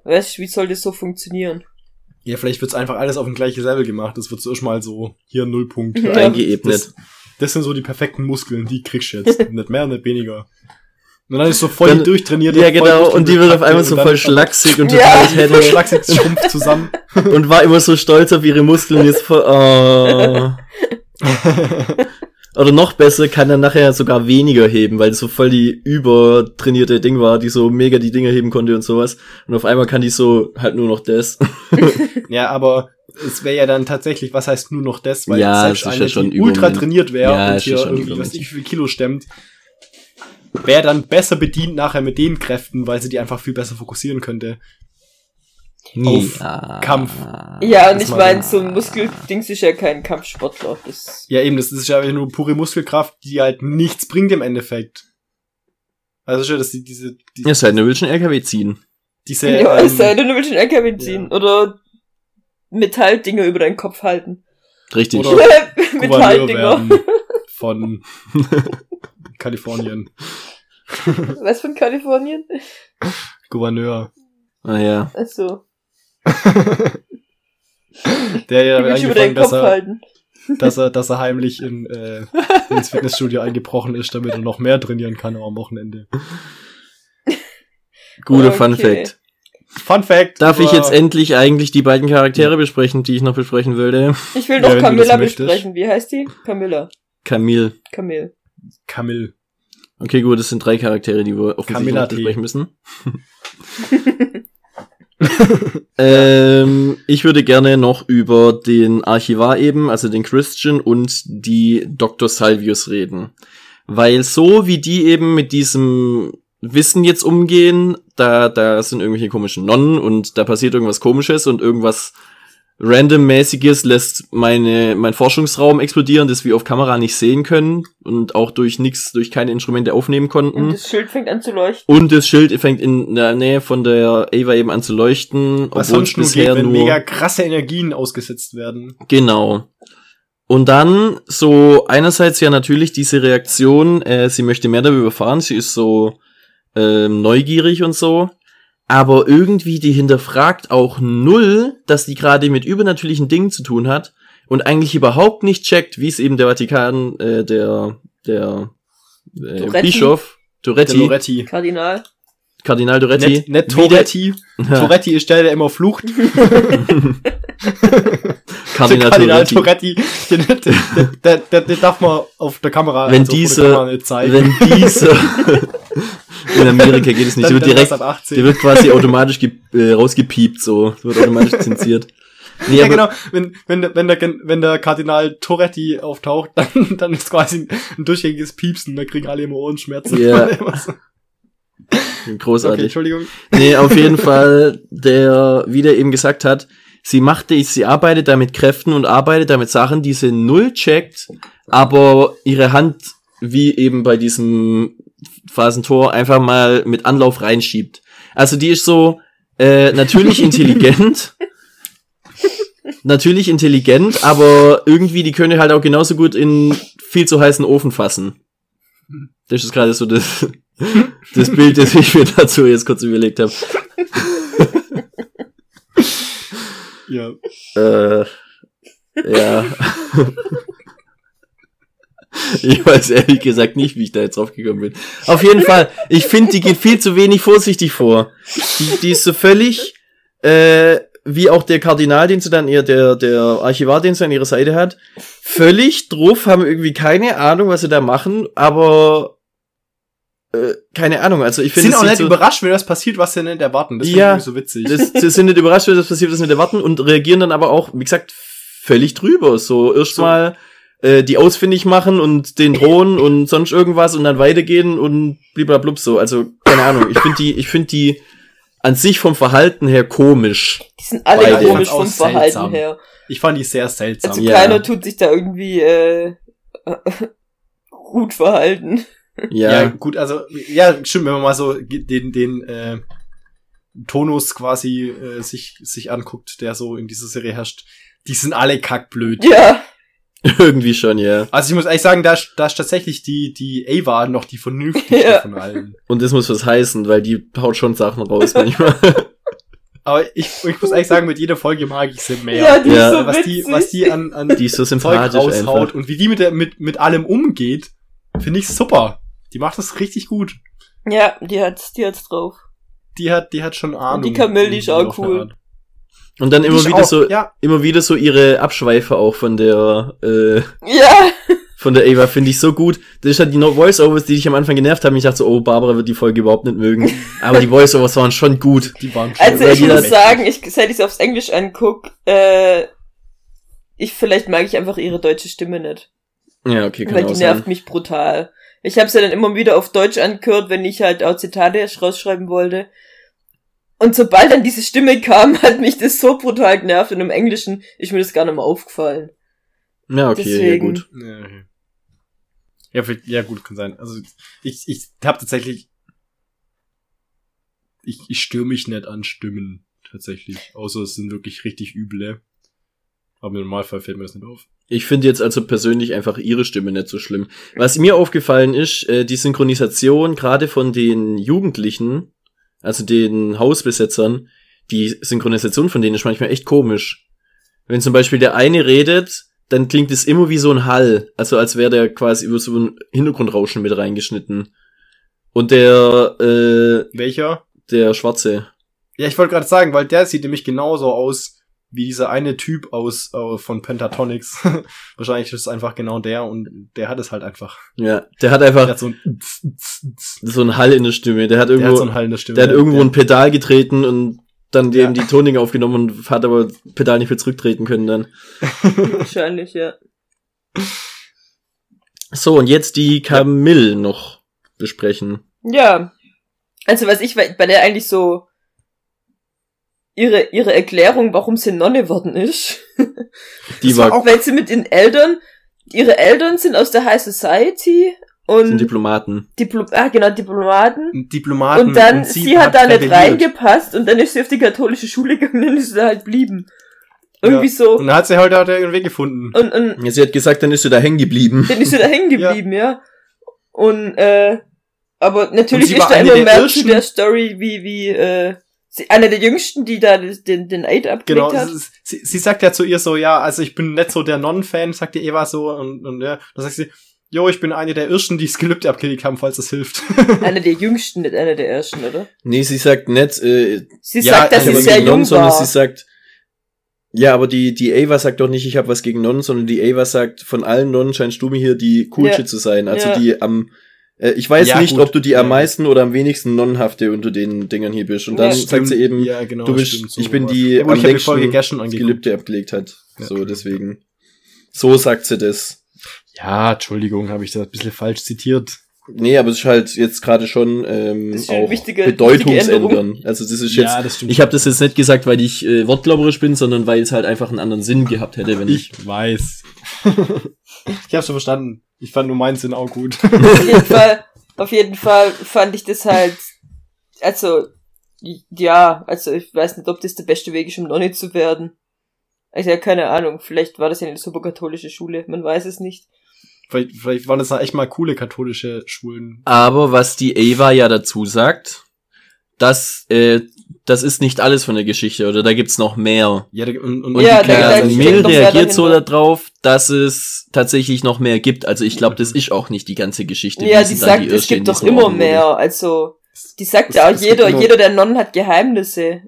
was, wie soll das so funktionieren? Ja, vielleicht wird's einfach alles auf ein gleiches Level gemacht. Das wird so erstmal so, hier Nullpunkt. Ja. Eingeebnet. Das, das sind so die perfekten Muskeln, die kriegst du jetzt. [LAUGHS] nicht mehr, nicht weniger. Und dann ist so voll Dann- die durchtrainiert. Ja, voll genau, und die wird auf einmal so voll schlaksig und [LAUGHS] Ja. total voll hätte schlaksig schrumpft zusammen. [LAUGHS] und war immer so stolz auf ihre Muskeln, jetzt voll, oh. Oder noch besser, kann dann nachher sogar weniger heben, weil das so voll die übertrainierte Ding war, die so mega die Dinger heben konnte und sowas. Und auf einmal kann die so halt nur noch das. [LAUGHS] [LAUGHS] ja, aber es wäre ja dann tatsächlich, was heißt nur noch das, weil Ja, selbst eine, ja schon die ultra trainiert wäre Ja, und hier irgendwie, was ich wie viel Kilo stemmt, wäre dann besser bedient nachher mit den Kräften, weil sie die einfach viel besser fokussieren könnte. Auf Kampf. Ja, und ich meine, so- so ein Muskeldings ist ja kein Kampfsportler. Das, Ja, eben, das ist ja nur pure Muskelkraft, die halt nichts bringt im Endeffekt. Also schon, dass die diese, die, Ja, seit du willst einen LKW ziehen. diese, ja, es sei ähm, denn, du willst einen LKW ziehen oder Metalldinger über deinen Kopf halten. Richtig. Oder- [LAUGHS] Gouverneur Metalldinger. von [LAUGHS] Kalifornien. Was von Kalifornien? Gouverneur. Ah ja. Achso. Der ja über angefangen, dass er, halten. dass er, dass er heimlich in, äh, ins Fitnessstudio eingebrochen ist, damit er noch mehr trainieren kann am Wochenende. Guter Okay. Fun Fact. Fun Fact. Darf ich jetzt endlich eigentlich die beiden Charaktere besprechen, die ich noch besprechen würde? Ich will Ja, noch wenn du Camilla besprechen. Wie heißt die? Camilla. Camille. Camille. Camille. Okay, gut, das sind drei Charaktere, die wir offensichtlich besprechen müssen. [LAUGHS] [LAUGHS] ähm, ich würde gerne noch über den Archivar eben, also den Christian und die Dr. Salvius reden. Weil so wie die eben mit diesem Wissen jetzt umgehen, da, da sind irgendwelche komischen Nonnen und da passiert irgendwas komisches und irgendwas randommäßiges lässt meine, mein Forschungsraum explodieren, das wir auf Kamera nicht sehen können und auch durch nichts, durch keine Instrumente aufnehmen konnten. Und das Schild fängt an zu leuchten. Und das Schild fängt in der Nähe von der Ava eben an zu leuchten, Was obwohl es sonst nur bisher geht, wenn nur mega krasse Energien ausgesetzt werden. genau. Und dann so einerseits ja natürlich diese Reaktion, äh, sie möchte mehr darüber erfahren, sie ist so ähm, neugierig und so, aber irgendwie die hinterfragt auch null, dass die gerade mit übernatürlichen Dingen zu tun hat und eigentlich überhaupt nicht checkt, wie es eben der Vatikan, äh, der der äh, Toretti. Bischof Der Toretti. Kardinal. Kardinal wie der- Toretti. [LAUGHS] Toretti ist der, der immer flucht. [LAUGHS] [LAUGHS] Kardinal, der Kardinal Toretti. Toretti. Den, den, den, den, darf man auf der Kamera, Wenn also der diese- Kamera nicht zeigen. Wenn dieser in Amerika geht es nicht, der wird direkt, erst ab 18. der wird quasi automatisch ge äh, rausgepiept, so, wird automatisch zensiert. Nee, ja, genau. Wenn, wenn, der- wenn, der, wenn der Kardinal Toretti auftaucht, dann, dann ist quasi ein durchgängiges Piepsen. Da kriegen alle immer Ohrenschmerzen. Ja. Immer so. [LAUGHS] Okay, Großartig. Entschuldigung. Nee, auf jeden Fall, der, wie der eben gesagt hat, sie macht, sie arbeitet da mit Kräften und arbeitet da mit Sachen, die sie null checkt, aber ihre Hand, wie eben bei diesem Phasentor, einfach mal mit Anlauf reinschiebt. Also die ist so, äh, natürlich intelligent, [LAUGHS] natürlich intelligent, aber irgendwie, die könnte halt auch genauso gut in viel zu heißen Ofen fassen. Das ist gerade so das, das Bild, das ich mir dazu jetzt kurz überlegt habe. Ja. Äh, ja. Ich weiß ehrlich gesagt nicht, wie ich da jetzt drauf gekommen bin. Auf jeden Fall, ich finde, die geht viel zu wenig vorsichtig vor. Die, die ist so völlig, äh, wie auch der Kardinal, den sie dann ihr, der, der Archivar, den sie an ihrer Seite hat, völlig drauf, haben irgendwie keine Ahnung, was sie da machen, aber äh, keine Ahnung, also ich Die finde sind auch nicht so, überrascht, wenn das passiert, was sie nicht erwarten. Das Ja. finde ich so witzig. das, das sind nicht überrascht, wenn das passiert, das nicht erwarten und reagieren dann aber auch, wie gesagt, völlig drüber. So erstmal äh, die ausfindig machen und den drohen und sonst irgendwas und dann weitergehen und bliblablub so. Also, keine Ahnung, ich finde die, ich finde die an sich vom Verhalten her komisch. Die sind alle Beide. komisch Auch vom Verhalten seltsam. her. Ich fand die sehr seltsam. Also Ja. keiner tut sich da irgendwie äh, [LAUGHS] gut verhalten. Ja. Ja, gut, also, ja, stimmt, wenn man mal so den, den, äh, Tonus quasi äh, sich, sich anguckt, der so in dieser Serie herrscht, die sind alle kackblöd. Ja, [LAUGHS] irgendwie schon, ja. Also ich muss ehrlich sagen, da, ist- da ist tatsächlich die, die Ava noch die vernünftigste [LAUGHS] Ja. von allen. Und das muss was heißen, weil die haut schon Sachen raus manchmal. [LAUGHS] Aber ich, ich muss ehrlich sagen, mit jeder Folge mag ich sie mehr. ja, die Ja. ist so was witzig. die, was die an, an Die ist so Zeug sympathisch raushaut einfach. und wie die mit, der, mit, mit allem umgeht, finde ich super. Die macht das richtig gut. ja, die hat's, die hat's drauf. Die hat, die hat schon Ahnung. die Camille, die ist auch cool. Und dann immer wieder auch- so, Ja, immer wieder so ihre Abschweife auch von der, äh, Ja, [LAUGHS] von der Ava finde ich so gut. Das ist halt die No- Voice-Overs, die dich am Anfang genervt haben. Ich dachte so, oh, Barbara wird die Folge überhaupt nicht mögen. [LAUGHS] Aber die Voice-Overs waren schon gut. die waren schon also ich muss sagen, ich, seit ich's aufs Englisch anguck, äh, ich, vielleicht mag ich einfach ihre deutsche Stimme nicht. Ja, okay, kann weil die sein. nervt mich brutal. Ich habe ja dann immer wieder auf Deutsch angehört, wenn ich halt auch Zitate rausschreiben wollte. Und sobald dann diese Stimme kam, [LAUGHS] hat mich das so brutal genervt und im Englischen ist mir das gar nicht mehr aufgefallen. Ja, okay, ja Deswegen. gut. Ja, okay. Ja, ja, gut, kann sein. Also ich, ich habe tatsächlich. Ich, ich störe mich nicht an Stimmen, tatsächlich. Außer es sind wirklich richtig üble. Aber im Normalfall fällt mir das nicht auf. Ich finde jetzt also persönlich einfach ihre Stimme nicht so schlimm. Was mir aufgefallen ist, äh, die Synchronisation gerade von den Jugendlichen, also den Hausbesetzern, die Synchronisation von denen ist manchmal echt komisch. Wenn zum Beispiel der eine redet, dann klingt es immer wie so ein Hall, also als wäre der quasi über so ein Hintergrundrauschen mit reingeschnitten. Und der, äh, Welcher? der Schwarze. Ja, ich wollte gerade sagen, weil der sieht nämlich genauso aus wie dieser eine Typ aus äh, von Pentatonics. [LAUGHS] Wahrscheinlich ist es einfach genau der und der hat es halt einfach. Ja, der hat Der einfach hat so ein, [LAUGHS] so einen Hall in der Stimme. Der hat der irgendwo, hat so einen Hall in der Stimme. Der hat irgendwo Der- ein Pedal getreten und dann Ja. eben die Toning aufgenommen und hat aber das Pedal nicht mehr zurücktreten können dann. [LAUGHS] Wahrscheinlich, ja. So, und jetzt die Camille noch besprechen. Ja. Also was ich bei der eigentlich so ihre ihre Erklärung, warum sie Nonne worden ist, Die war war, auch- weil sie mit den Eltern, ihre Eltern sind aus der High Society sind und Diplomaten. Diplo ah, genau, Diplomaten. Diplomaten. Und dann, sie, hat da nicht reingepasst und dann ist sie auf die katholische Schule gegangen und dann ist sie da halt blieben. Irgendwie Ja. so. Und dann hat sie halt auch ihren Weg gefunden. Und, und Ja, sie hat gesagt, dann ist sie da hängen geblieben. dann ist sie da hängen geblieben, ja. Und, äh, aber Und natürlich sie ist war da eine immer mehr zu der Story, wie, wie, äh, sie, eine der jüngsten, die da den, den Aid abgelegt Genau, hat. ist- sie, sie sagt ja zu ihr so, ja, also ich bin nicht so der Non-Fan, sagt die Eva so, und, und ja, dann sagt sie, jo, ich bin eine der Irrschen, die das Gelübde abgelegt haben, falls das hilft. [LAUGHS] [LAUGHS] Eine der jüngsten, nicht eine der ersten, oder? Nee, sie sagt nicht, äh, Sie Ja, sagt, dass sie sehr gegen jung Nonnen, sondern war. sie sagt, ja, aber die, die Ava sagt doch nicht, ich habe was gegen Nonnen, sondern die Ava sagt, von allen Nonnen scheinst du mir hier die coolste Ja. zu sein. Also Ja. die am, äh, ich weiß Ja, nicht, gut. ob du die am Ja. meisten oder am wenigsten Nonnenhafte unter den Dingern hier bist. Und dann Ja, sagt sie eben, ja, genau, du bist, stimmt, so ich bin die ja, gut, am ich habe die längsten das angeguckt. Gelübde abgelegt hat. Ja. So, deswegen. So sagt sie das. Ja, Entschuldigung, habe ich das ein bisschen falsch zitiert. Nee, aber es ist halt jetzt gerade schon ähm, Das auch wichtige- Bedeutungsändern. Also das ist jetzt, das stimmt. ich habe das jetzt nicht gesagt, weil ich äh, wortglauberisch bin, sondern weil es halt einfach einen anderen Sinn gehabt hätte, wenn ich. ich weiß. [LAUGHS] ich habe schon verstanden. Ich fand nur meinen Sinn auch gut. auf [LAUGHS] jeden Fall, auf jeden Fall fand ich das halt, also, ja, also ich weiß nicht, ob das der beste Weg ist, um Nonne zu werden. Also ja, keine Ahnung, vielleicht war das ja eine super katholische Schule, man weiß es nicht. vielleicht, vielleicht waren das da echt mal coole katholische Schulen. Aber was die Ava ja dazu sagt, dass äh, das ist nicht alles von der Geschichte oder da gibt's noch mehr. Ja, da- und, und, Und Ja, die da- da mehr reagiert so dahinter. darauf, dass es tatsächlich noch mehr gibt. Also ich glaube, das ist auch nicht die ganze Geschichte. Ja, die sagt, die es gibt doch immer Orden wurde. mehr, also, die sagt Es- ja auch es jeder, jeder der Nonnen hat Geheimnisse.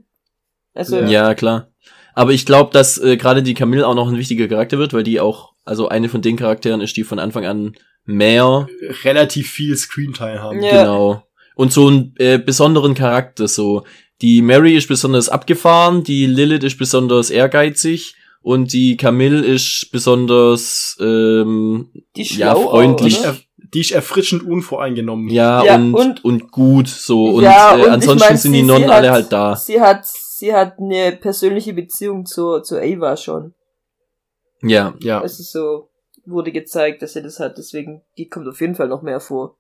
Also, Ja. Ja, klar. Aber ich glaube, dass äh, gerade die Camille auch noch ein wichtiger Charakter wird, weil die auch, also eine von den Charakteren ist, die von Anfang an mehr. relativ viel Screentime haben. Ja. Genau. Und so einen äh, besonderen Charakter, so. Die Mary ist besonders abgefahren, die Lilith ist besonders ehrgeizig und die Camille ist besonders, ähm, Die ja, freundlich. Auch, Die, ist erfrischend unvoreingenommen. ja, Ja, und, und, und- gut, so. Und, Ja, äh, und ich ansonsten mein, sind sie- die Nonnen sie alle hat- halt da. Sie hat, sie hat eine persönliche Beziehung zu, zu Ava schon. Ja. Ja. Es ist so, wurde gezeigt, dass sie das hat, deswegen, die kommt auf jeden Fall noch mehr vor.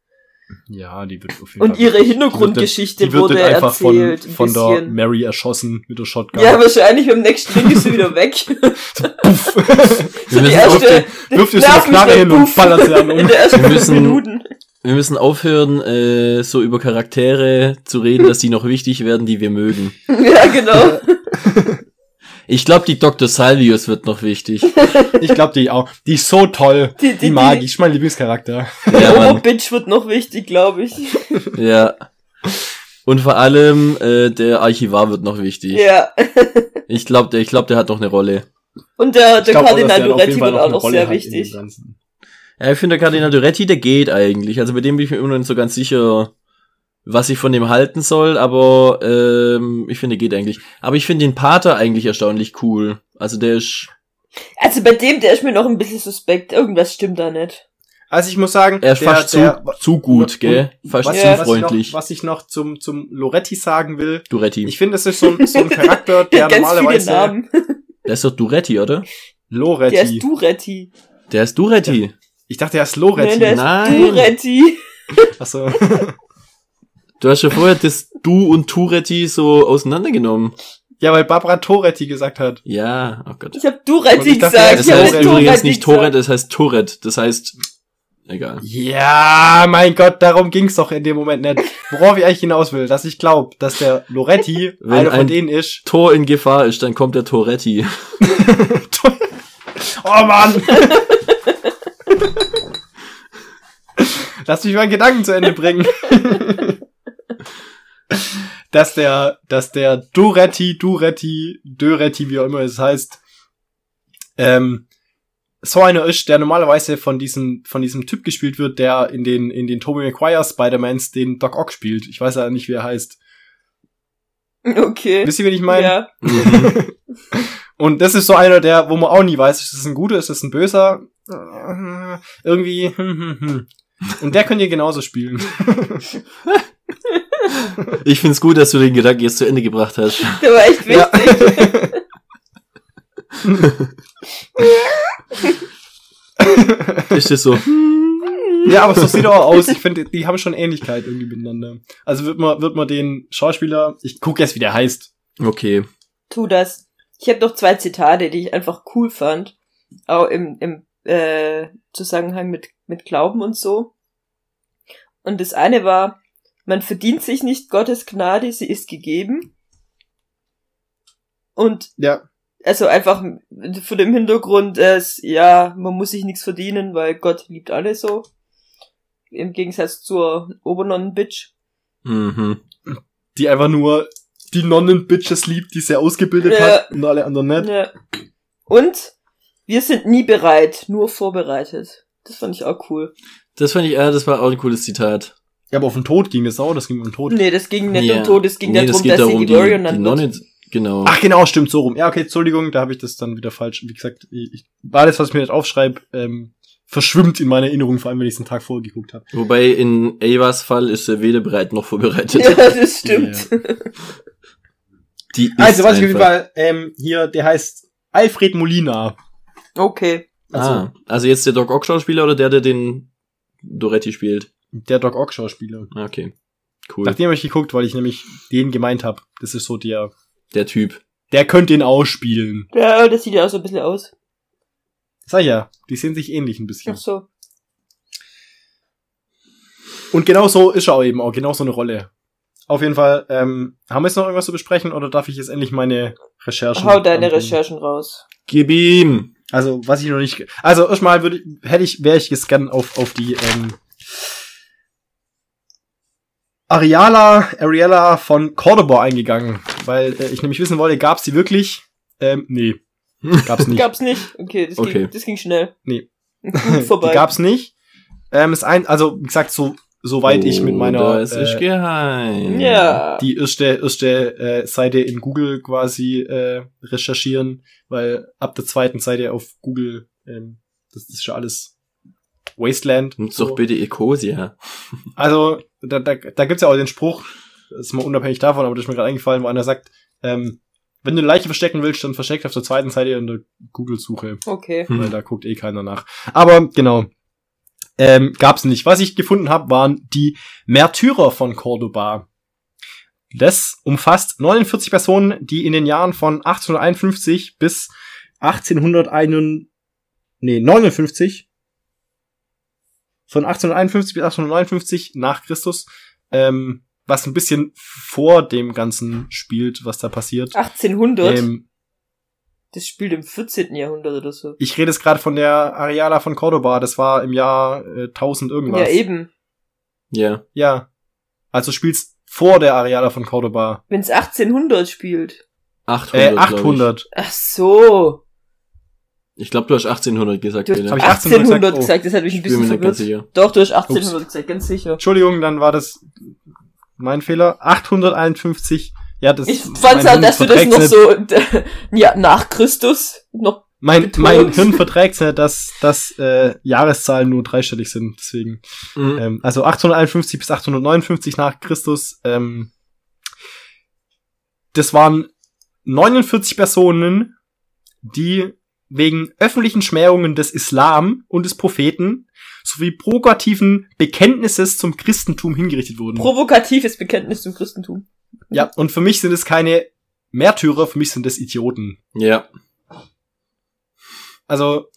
Ja, die wird auf jeden Und Fall. ihre die wird Hintergrundgeschichte Die wird wurde einfach von, erzählt. ein von der. Mary erschossen mit der Shotgun. Ja, wahrscheinlich beim nächsten Ring ist sie wieder weg. [LAUGHS] so [LAUGHS] Wir die müssen, erste, auf, wirft ihr so eine Knarre hin und Puff. ballert sie an [LAUGHS] um. In der ersten Wir müssen- Minuten. wir müssen aufhören, äh, so über Charaktere zu reden, dass die noch wichtig werden, die wir mögen. Ja, genau. Ich glaube, die Dr. Salvius wird noch wichtig. [LAUGHS] Ich glaube, die auch. Die ist so toll. Die, Die mag ich. Ich mein Lieblingscharakter. Ja, Der Mann. Oberbitch wird noch wichtig, glaube ich. [LAUGHS] Ja. Und vor allem äh, der Archivar wird noch wichtig. Ja. Ich glaube, der, ich glaub, der hat noch eine Rolle. Und der, der glaub Kardinal Duretti wird auch eine noch Rolle sehr wichtig. Ja, ich finde, der Kardinal Duretti, der geht eigentlich. Also bei dem bin ich mir immer noch nicht so ganz sicher, was ich von dem halten soll, aber ähm, ich finde, der geht eigentlich. Aber ich finde den Pater eigentlich erstaunlich cool. Also der ist, Also bei dem, der ist mir noch ein bisschen suspekt. Irgendwas stimmt da nicht. Also ich muss sagen, er ist der, fast zu, der, zu gut, gell? Fast was, zu Ja. was, ich freundlich. noch, was ich noch zum, zum Loretti sagen will, Duretti. ich finde, es ist so ein, so ein [LAUGHS] Charakter, der Ganz viele normalerweise Namen. der ist doch Duretti, oder? Loretti. Der ist Duretti. Der ist Duretti. ich dachte, er ist Loretti. Nein, der ist Nein. Duretti. Achso. [LAUGHS] Du hast ja vorher das Du und Turetti so auseinandergenommen. ja, weil Barbara Toretti gesagt hat. Ja, oh Gott. Ich hab Und Duretti gesagt. Es Ich hab heißt nicht übrigens Duretti nicht. Tourette, es heißt Tourette. Das heißt, egal. Ja, mein Gott, darum ging's doch in dem Moment nicht. Worauf ich eigentlich hinaus will, dass ich glaube, dass der Loretti Wenn einer von ein- denen ist. Tor in Gefahr ist, dann kommt der Toretti. [LAUGHS] oh Mann! [LAUGHS] Lass mich meinen Gedanken zu Ende bringen. [LAUGHS] [LAUGHS] dass der, dass der Duretti, Duretti, Duretti, wie auch immer es heißt, ähm, so einer ist, der normalerweise von diesem, von diesem Typ gespielt wird, der in den, in den Tobey Maguire Spider-Mans den Doc Ock spielt. Ich weiß ja nicht, wie er heißt. Okay. Wisst ihr, wen ich meine? Ja. [LAUGHS] Und das ist so einer, der, wo man auch nie weiß, ist das ein guter, ist das ein böser? Äh, Irgendwie. hm, hm, hm. Und der könnt ihr genauso spielen. [LAUGHS] Ich find's gut, dass du den Gedanken jetzt zu Ende gebracht hast. Der war echt Ja. wichtig. Ist das so? ja, aber so sieht er auch aus. Ich finde, die haben schon Ähnlichkeit irgendwie miteinander. Also wird man, wird man den Schauspieler, ich guck jetzt, wie der heißt. Okay. Tu das. Ich habe noch zwei Zitate, die ich einfach cool fand. Auch im, im äh, Zusammenhang mit, mit Glauben und so. Und das eine war, man verdient sich nicht Gottes Gnade, sie ist gegeben. Und Ja. also einfach vor dem Hintergrund, es, ja, man muss sich nichts verdienen, weil Gott liebt alle so. Im Gegensatz zur Obernonnen-Bitch. Mhm. Die einfach nur die Nonnen-Bitches liebt, die sie ausgebildet Ja. hat und alle anderen nicht. Ja. Und wir sind nie bereit, nur vorbereitet. Das fand ich auch cool. Das fand ich, ja, das war auch ein cooles Zitat. Ja, aber auf den Tod ging es auch, das ging um den Tod. Nee, das ging nicht Ja. um Tod, es ging Nee, das darum, geht dass darum, sie die, die dann Nonne, wird. genau. Ach genau, stimmt, so rum. Ja, okay, Entschuldigung, da habe ich das dann wieder falsch. Wie gesagt, ich, ich- alles, was ich mir jetzt aufschreibe, ähm, verschwimmt in meiner Erinnerung, vor allem wenn ich es einen Tag vorher geguckt habe. Wobei in Avas Fall ist er weder bereit noch vorbereitet. Ja, das [LAUGHS] stimmt. Die ist Also, was ich auf jeden Fall, ähm, hier, der heißt Alfred Molina. Okay. Also, ah, also jetzt der Doc Ock Schauspieler oder der, der den Doretti spielt? Der Doc Ock Schauspieler. Ah, Okay. Cool. Nach dem habe ich geguckt, weil ich nämlich den gemeint habe. Das ist so der, Der Typ. der könnte ihn ausspielen. Ja, das sieht ja auch so ein bisschen aus. Sag ja, die sehen sich ähnlich ein bisschen. Ach so. Und genau so ist er auch eben auch, genau so eine Rolle. Auf jeden Fall, ähm, haben wir jetzt noch irgendwas zu besprechen oder darf ich jetzt endlich meine Recherchen? Hau deine anbringen? Recherchen raus. Gib ihm! Also, was ich noch nicht, also erstmal würde ich, hätte ich, wäre ich gescannt auf, auf die, ähm, Ariala, Ariella von Cordoba eingegangen, weil äh, ich nämlich wissen wollte, gab's die wirklich? Ähm, nee, [LAUGHS] gab's nicht. Gab's nicht? Okay, das, Okay. Ging, das ging schnell. Nee. [LAUGHS] Gut vorbei. Die gab's nicht. Ähm, ist ein, also wie gesagt, so soweit ich mit meiner Oder es ist äh, geheim. Ja. die erste erste äh, Seite in Google quasi äh, recherchieren, weil ab der zweiten Seite auf Google ähm, das ist schon alles Wasteland. Nutzt So. doch bitte Ecosia. Also da, da, da gibt's ja auch den Spruch, das ist mal unabhängig davon, aber das ist mir gerade eingefallen, wo einer sagt, ähm, wenn du eine Leiche verstecken willst, dann versteck auf der zweiten Seite in der Google-Suche. Okay. Hm. weil da guckt eh keiner nach. Aber genau, ähm, gab's nicht. Was ich gefunden habe, waren die Märtyrer von Cordoba. Das umfasst 49 Personen, die in den Jahren von 1851 bis 1851, nee, 59, von 1851 bis 1859 nach Christus, ähm, was ein bisschen vor dem Ganzen spielt, was da passiert. 1800. Ähm, das spielt im 14. Jahrhundert oder so. Ich rede jetzt gerade von der Areala von Cordoba. Das war im Jahr äh, 1000 irgendwas. Ja, eben. Ja. Ja. Also spielt's vor der Areala von Cordoba. Wenn's 1800 spielt. 800. Äh, glaub 800. Ach so. Ich, glaube, du hast 1800 gesagt, Du hast ich 1800 1800 gesagt, gesagt? das hat mich ein bisschen verwirrt. Doch, du hast 1800 gesagt, ganz sicher. Entschuldigung, dann war das mein Fehler. 851. Ja, das Ich fand's Hirn dass du das noch so, ja, nach Christus noch, Mein, mein Hirn verträgt's nicht, dass, dass äh, Jahreszahlen nur dreistellig sind. Deswegen. Mhm. Ähm, also 851 bis 859 nach Christus. Ähm, das waren 49 Personen, die wegen öffentlichen Schmähungen des Islam und des Propheten sowie provokativen Bekenntnisses zum Christentum hingerichtet wurden. provokatives Bekenntnis zum Christentum. ja, und für mich sind es keine Märtyrer, für mich sind es Idioten. Ja. Also,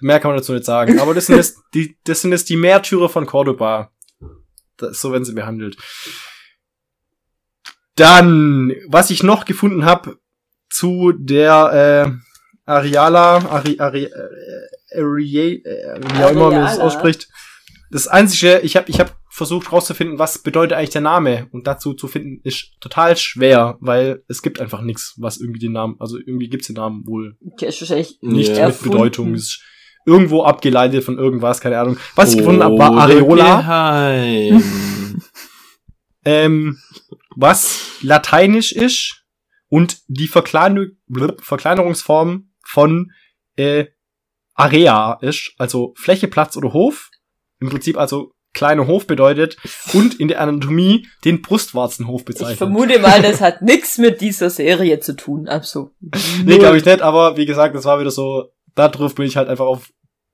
mehr kann man dazu nicht sagen. Aber das sind jetzt die, das sind jetzt die Märtyrer von Cordoba. Das, so werden sie behandelt. Dann, was ich noch gefunden habe zu der äh, Areala, Ari, Ari, äh, Arie, äh, wie auch immer man das ausspricht. Das einzige, ich habe ich hab versucht rauszufinden, was bedeutet eigentlich der Name und dazu zu finden ist total schwer, weil es gibt einfach nichts, was irgendwie den Namen, also irgendwie gibt's den Namen wohl Okay, ist wahrscheinlich nicht Ja. mit Erfunden. Bedeutung. Ist irgendwo abgeleitet von irgendwas, keine Ahnung. Was ich gefunden habe, war Areola, Geheim. [LAUGHS] ähm, was lateinisch ist und die Verklein Verkleinerungsform von äh, Area ist, also Fläche, Platz oder Hof. Im Prinzip also kleiner Hof bedeutet und in der Anatomie den Brustwarzenhof bezeichnet. Ich vermute mal, das hat nichts mit dieser Serie zu tun. Absolut. Nee, glaube ich nicht, aber wie gesagt, das war wieder so, darauf bin ich halt einfach auf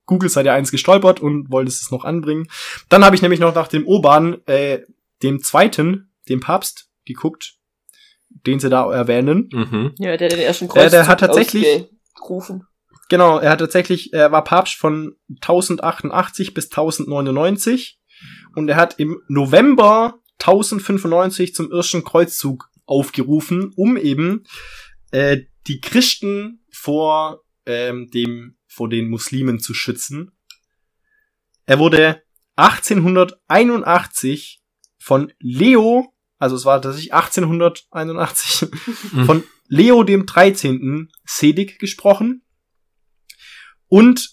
Google Seite 1 gestolpert und wollte es noch anbringen. Dann habe ich nämlich noch nach dem Urban, äh, dem zweiten, dem Papst, geguckt, den sie da erwähnen. Mhm. Ja, der hat den ersten Der- Kreuz der hat tatsächlich- gerufen. Genau, er hat tatsächlich, er war Papst von 1088 bis 1099 und er hat im November 1095 zum ersten Kreuzzug aufgerufen, um eben äh, die Christen vor ähm, dem vor den Muslimen zu schützen. Er wurde 1881 von Leo, also es war tatsächlich 1881 Mhm. von Leo dem 13. sedig gesprochen. Und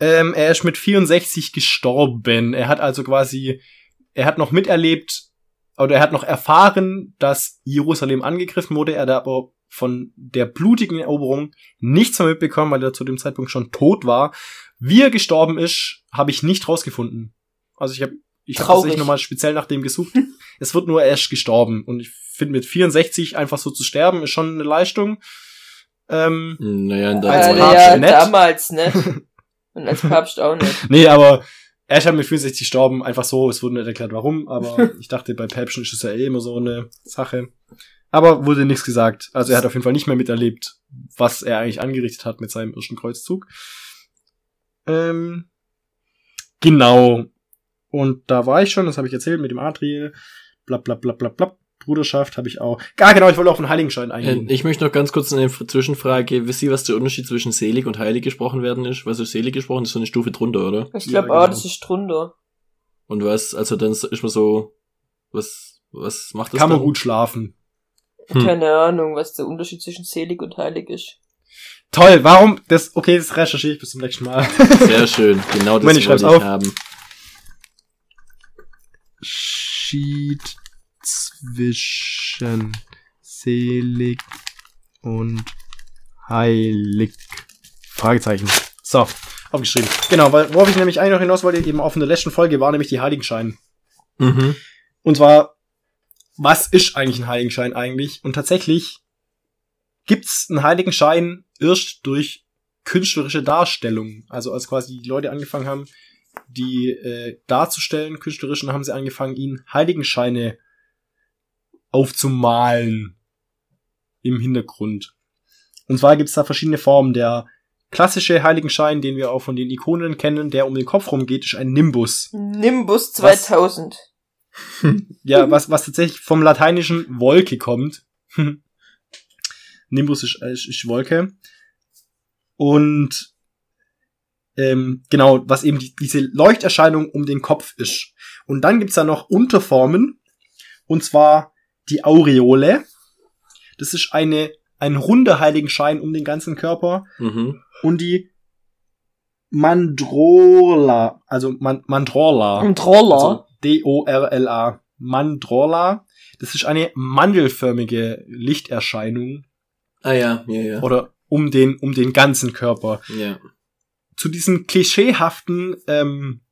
ähm, er ist mit 64 gestorben. Er hat also quasi, er hat noch miterlebt, oder er hat noch erfahren, dass Jerusalem angegriffen wurde. Er hat aber von der blutigen Eroberung nichts mehr mitbekommen, weil er zu dem Zeitpunkt schon tot war. Wie er gestorben ist, habe ich nicht rausgefunden. Also ich habe ich habe tatsächlich nochmal speziell nach dem gesucht. [LAUGHS] es wird nur erst gestorben. Und ich finde, mit 64 einfach so zu sterben, ist schon eine Leistung. Ähm, Naja, Als. Papst ja, nett. damals nicht. [LAUGHS] Und als Papst auch nicht. [LAUGHS] nee, aber er ist halt mit 64 gestorben, einfach so, es wurde nicht erklärt, warum, aber ich dachte, bei Päpsten ist es ja eh immer so eine Sache. Aber wurde nichts gesagt. Also er hat auf jeden Fall nicht mehr miterlebt, was er eigentlich angerichtet hat mit seinem ersten Kreuzzug. Ähm, genau. Und da war ich schon, das habe ich erzählt, mit dem Adriel, bla bla bla bla bla. Bruderschaft habe ich auch. Gar genau, ich wollte auf den Heiligenschein Äh, eingehen. Ich möchte noch ganz kurz eine Zwischenfrage. Wisst ihr, was der Unterschied zwischen selig und heilig gesprochen werden ist? Was ist selig gesprochen? Das ist so eine Stufe drunter, oder? Ich Ja, glaube auch, genau. das ist drunter. Und was, also dann ist man so, was, was macht das Kann man dann? gut schlafen. Hm. Keine Ahnung, was der Unterschied zwischen selig und heilig ist. Toll, warum? Das, okay, das recherchiere ich bis zum nächsten Mal. Sehr schön. Genau [LAUGHS] das wollte ich auf. haben. Schied zwischen selig und heilig. Fragezeichen. So, aufgeschrieben. Genau, weil worauf ich nämlich eigentlich noch hinaus wollte, eben auf in der letzten Folge war nämlich die Heiligenschein. Mhm. Und zwar, was ist eigentlich ein Heiligenschein eigentlich? Und tatsächlich gibt's einen Heiligenschein erst durch künstlerische Darstellung. Also als quasi die Leute angefangen haben, die äh, darzustellen, künstlerisch, und haben sie angefangen, ihnen Heiligenscheine aufzumalen im Hintergrund. Und zwar gibt's da verschiedene Formen. Der klassische Heiligenschein, den wir auch von den Ikonen kennen, der um den Kopf rumgeht, ist ein Nimbus. Nimbus Was? 2000. [LAUGHS] Ja, was, was tatsächlich vom lateinischen Wolke kommt. [LAUGHS] Nimbus ist, ist, ist Wolke. Und ähm, genau, was eben die, diese Leuchterscheinung um den Kopf ist. Und dann gibt's da noch Unterformen. Und zwar die Aureole. Das ist eine, ein runder Heiligenschein um den ganzen Körper. Mhm. Und die Mandrola, also Man Mandrola. Roller. Also D-O-R-L-A. Mandrola. Das ist eine mandelförmige Lichterscheinung Ah ja, ja, ja. oder um den, um den ganzen Körper. ja. Zu diesem klischeehaften, ähm,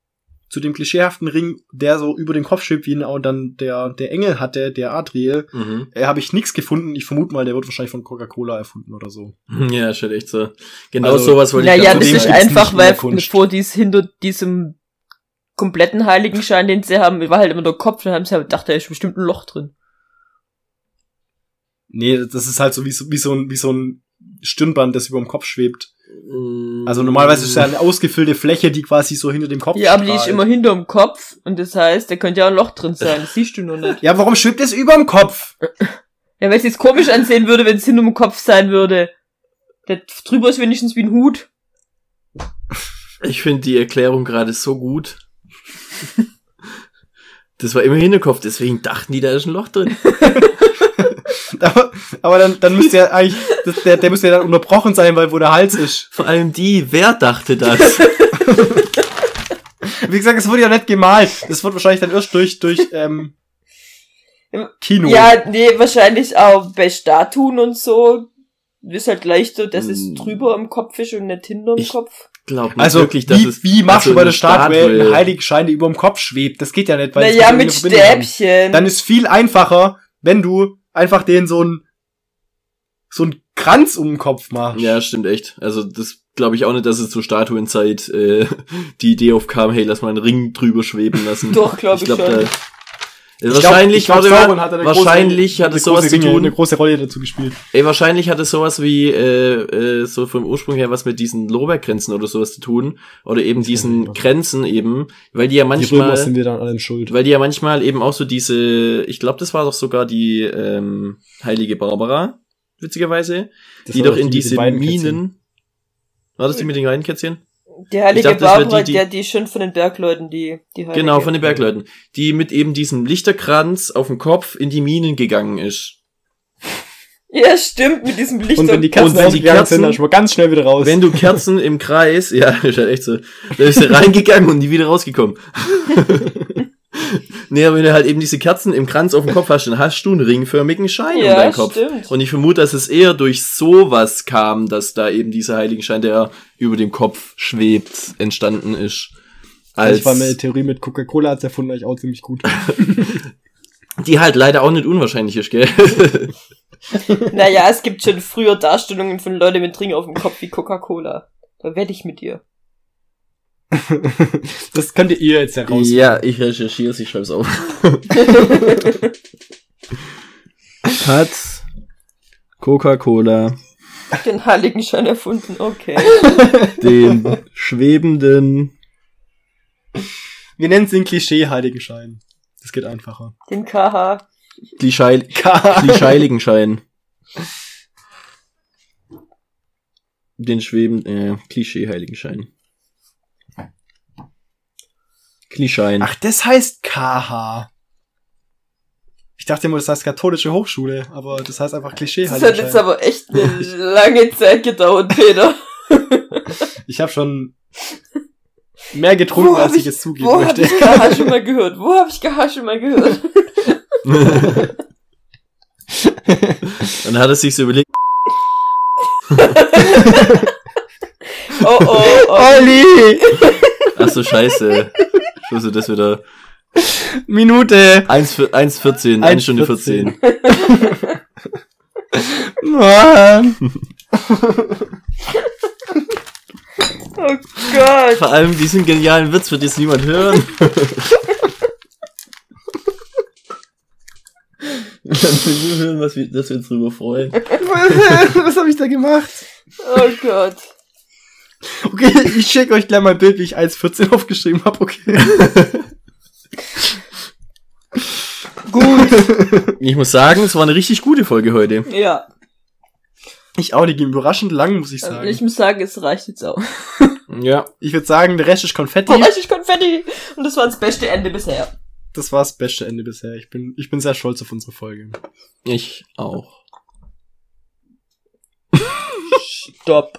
zu dem klischeehaften Ring, der so über den Kopf schwebt, wie ihn auch dann der, der Engel hatte, der Adriel, Mhm. äh, habe ich nichts gefunden. Ich vermute mal, der wird wahrscheinlich von Coca-Cola erfunden oder so. [LAUGHS] Ja, halt echt so. Genau Also, sowas wollte Ja, ich ja, grad das ist einfach, weil vor dies, hinter diesem kompletten Heiligenschein, den sie haben, war halt immer der Kopf, dann haben sie halt gedacht, da ist bestimmt ein Loch drin. Nee, das ist halt so wie so, wie so ein, wie so ein Stirnband, das über dem Kopf schwebt. Also normalerweise ist es ja eine ausgefüllte Fläche, die quasi so hinter dem Kopf Ja, aber die ist immer hinterm Kopf und das heißt, da könnte ja ein Loch drin sein, das siehst du noch nicht. [LAUGHS] Ja, warum schwebt es überm Kopf? Ja, weil es jetzt komisch ansehen würde, wenn es hinterm Kopf sein würde. Der drüber ist wenigstens wie ein Hut. Ich finde die Erklärung gerade so gut. Das war immer Hinterkopf, deswegen dachten die, da ist ein Loch drin. [LAUGHS] [LAUGHS] Aber, aber dann, dann müsste ja eigentlich, das, der, der müsste ja dann unterbrochen sein, weil wo der Hals ist. Vor allem die, wer dachte das? [LAUGHS] Wie gesagt, es wurde ja nicht gemalt. Das wird wahrscheinlich dann erst durch, durch, ähm, Kino. Ja, nee, wahrscheinlich auch bei Statuen und so. Ist halt leichter, dass es Hm. drüber im Kopf ist und nicht hinterm Ich- Kopf. Glaub nicht Also, wirklich, dass wie, es wie machst also du bei eine der Statue Statue- einen Heiligenschein, der über dem Kopf schwebt? Das geht ja nicht, weil es Naja, mit haben. Stäbchen. Dann ist viel einfacher, wenn du einfach den so ein, so ein Kranz um den Kopf machst. Ja, stimmt echt. Also das glaube ich auch nicht, dass es zur Statuenzeit äh, die Idee aufkam, hey, lass mal einen Ring drüber schweben lassen. [LAUGHS] Doch, glaub ich glaub, schon. Da, Ich glaub- wahrscheinlich, ich glaub, warte mal, hat wahrscheinlich große, hat es sowas große zu tun. eine große Rolle dazu gespielt. Ey, wahrscheinlich hat es sowas wie äh, äh, so vom Ursprung her was mit diesen Lorbeerkränzen oder sowas zu tun oder eben diesen ja. Kränzen eben, weil die ja Die manchmal sind wir dann allen schuld. weil die ja manchmal eben auch so diese, ich glaube, das war doch sogar die ähm, heilige Barbara, witzigerweise, Das die doch in den diese beiden Kätzchen. Minen. War das die mit den Weidenkätzchen? Die heilige dachte, Barbara, die- die, die- schon von den Bergleuten, die, die heilige. Genau, von den Bergleuten. Die mit eben diesem Lichterkranz auf dem Kopf in die Minen gegangen ist. [LAUGHS] Ja, stimmt, mit diesem Licht Und wenn die Kerzen- Katzen wenn die ausgegangen sind, Kerzen- dann schon mal ganz schnell wieder raus. Wenn du [LAUGHS] Kerzen im Kreis, ja, [LAUGHS] ist halt echt so, da ist er reingegangen und nie wieder rausgekommen. [LAUGHS] nee, aber wenn du halt eben diese Kerzen im Kranz auf dem Kopf hast, dann hast du einen ringförmigen Schein um ja, deinen Kopf. stimmt. Und ich vermute, dass es eher durch sowas kam, dass da eben dieser Heiligenschein, der über dem Kopf schwebt, entstanden ist. Als ich war meine Theorie mit Coca-Cola hat's erfunden, eigentlich auch ziemlich gut. [LAUGHS] [LAUGHS] die halt leider auch nicht unwahrscheinlich ist, gell? Naja, es gibt schon früher Darstellungen von Leuten mit Ring auf dem Kopf wie Coca-Cola. Da wette ich mit dir. Das könnt ihr jetzt heraus. ja, ich recherchiere ich schreib's auf. [LAUGHS] Hat Coca-Cola Den Heiligenschein erfunden, okay. [LAUGHS] den schwebenden Wir nennen es den Klischee-Heiligenschein. Das geht einfacher. Den KH. Klischeil Klischeiligenschein. [LAUGHS] Den schwebenden, äh, Klischee-Heiligenschein. Klischein. Ach, das heißt KH. Ich dachte immer, das heißt katholische Hochschule, aber das heißt einfach Klischee Das halt. hat jetzt aber echt eine [LAUGHS] lange Zeit gedauert, Peter. [LAUGHS] Ich habe schon mehr getrunken, Wo als ich ich- es zugeben Wo hab möchte. ich Gaha schon mal [LAUGHS] gehört? Wo hab ich Gaha schon mal gehört? Dann hat er sich so überlegt, Oh, oh, oh. Olli! ach so scheiße. Ich wusste das wieder. Minute! 1,14, 1 Stunde 14. [LAUGHS] Mann! [LAUGHS] Oh Gott. Vor allem diesen genialen Witz wird jetzt niemand hören. [LAUGHS] Kannst du nur hören, was wir, dass wir uns drüber freuen. Was habe ich da gemacht? Oh Gott. Okay, ich schicke euch gleich mal ein Bild, wie ich 1.14 aufgeschrieben habe, okay? [LAUGHS] Gut. Ich muss sagen, es war eine richtig gute Folge heute. Ja. Ich auch, die ging überraschend lang, muss ich sagen. Ich muss sagen, es reicht jetzt auch. [LAUGHS] Ja. Ich würde sagen, der Rest ist Konfetti. Oh, richtig Konfetti. Und das war das beste Ende bisher. Das war das beste Ende bisher. Ich bin, ich bin sehr stolz auf unsere Folge. Ich auch. Stopp.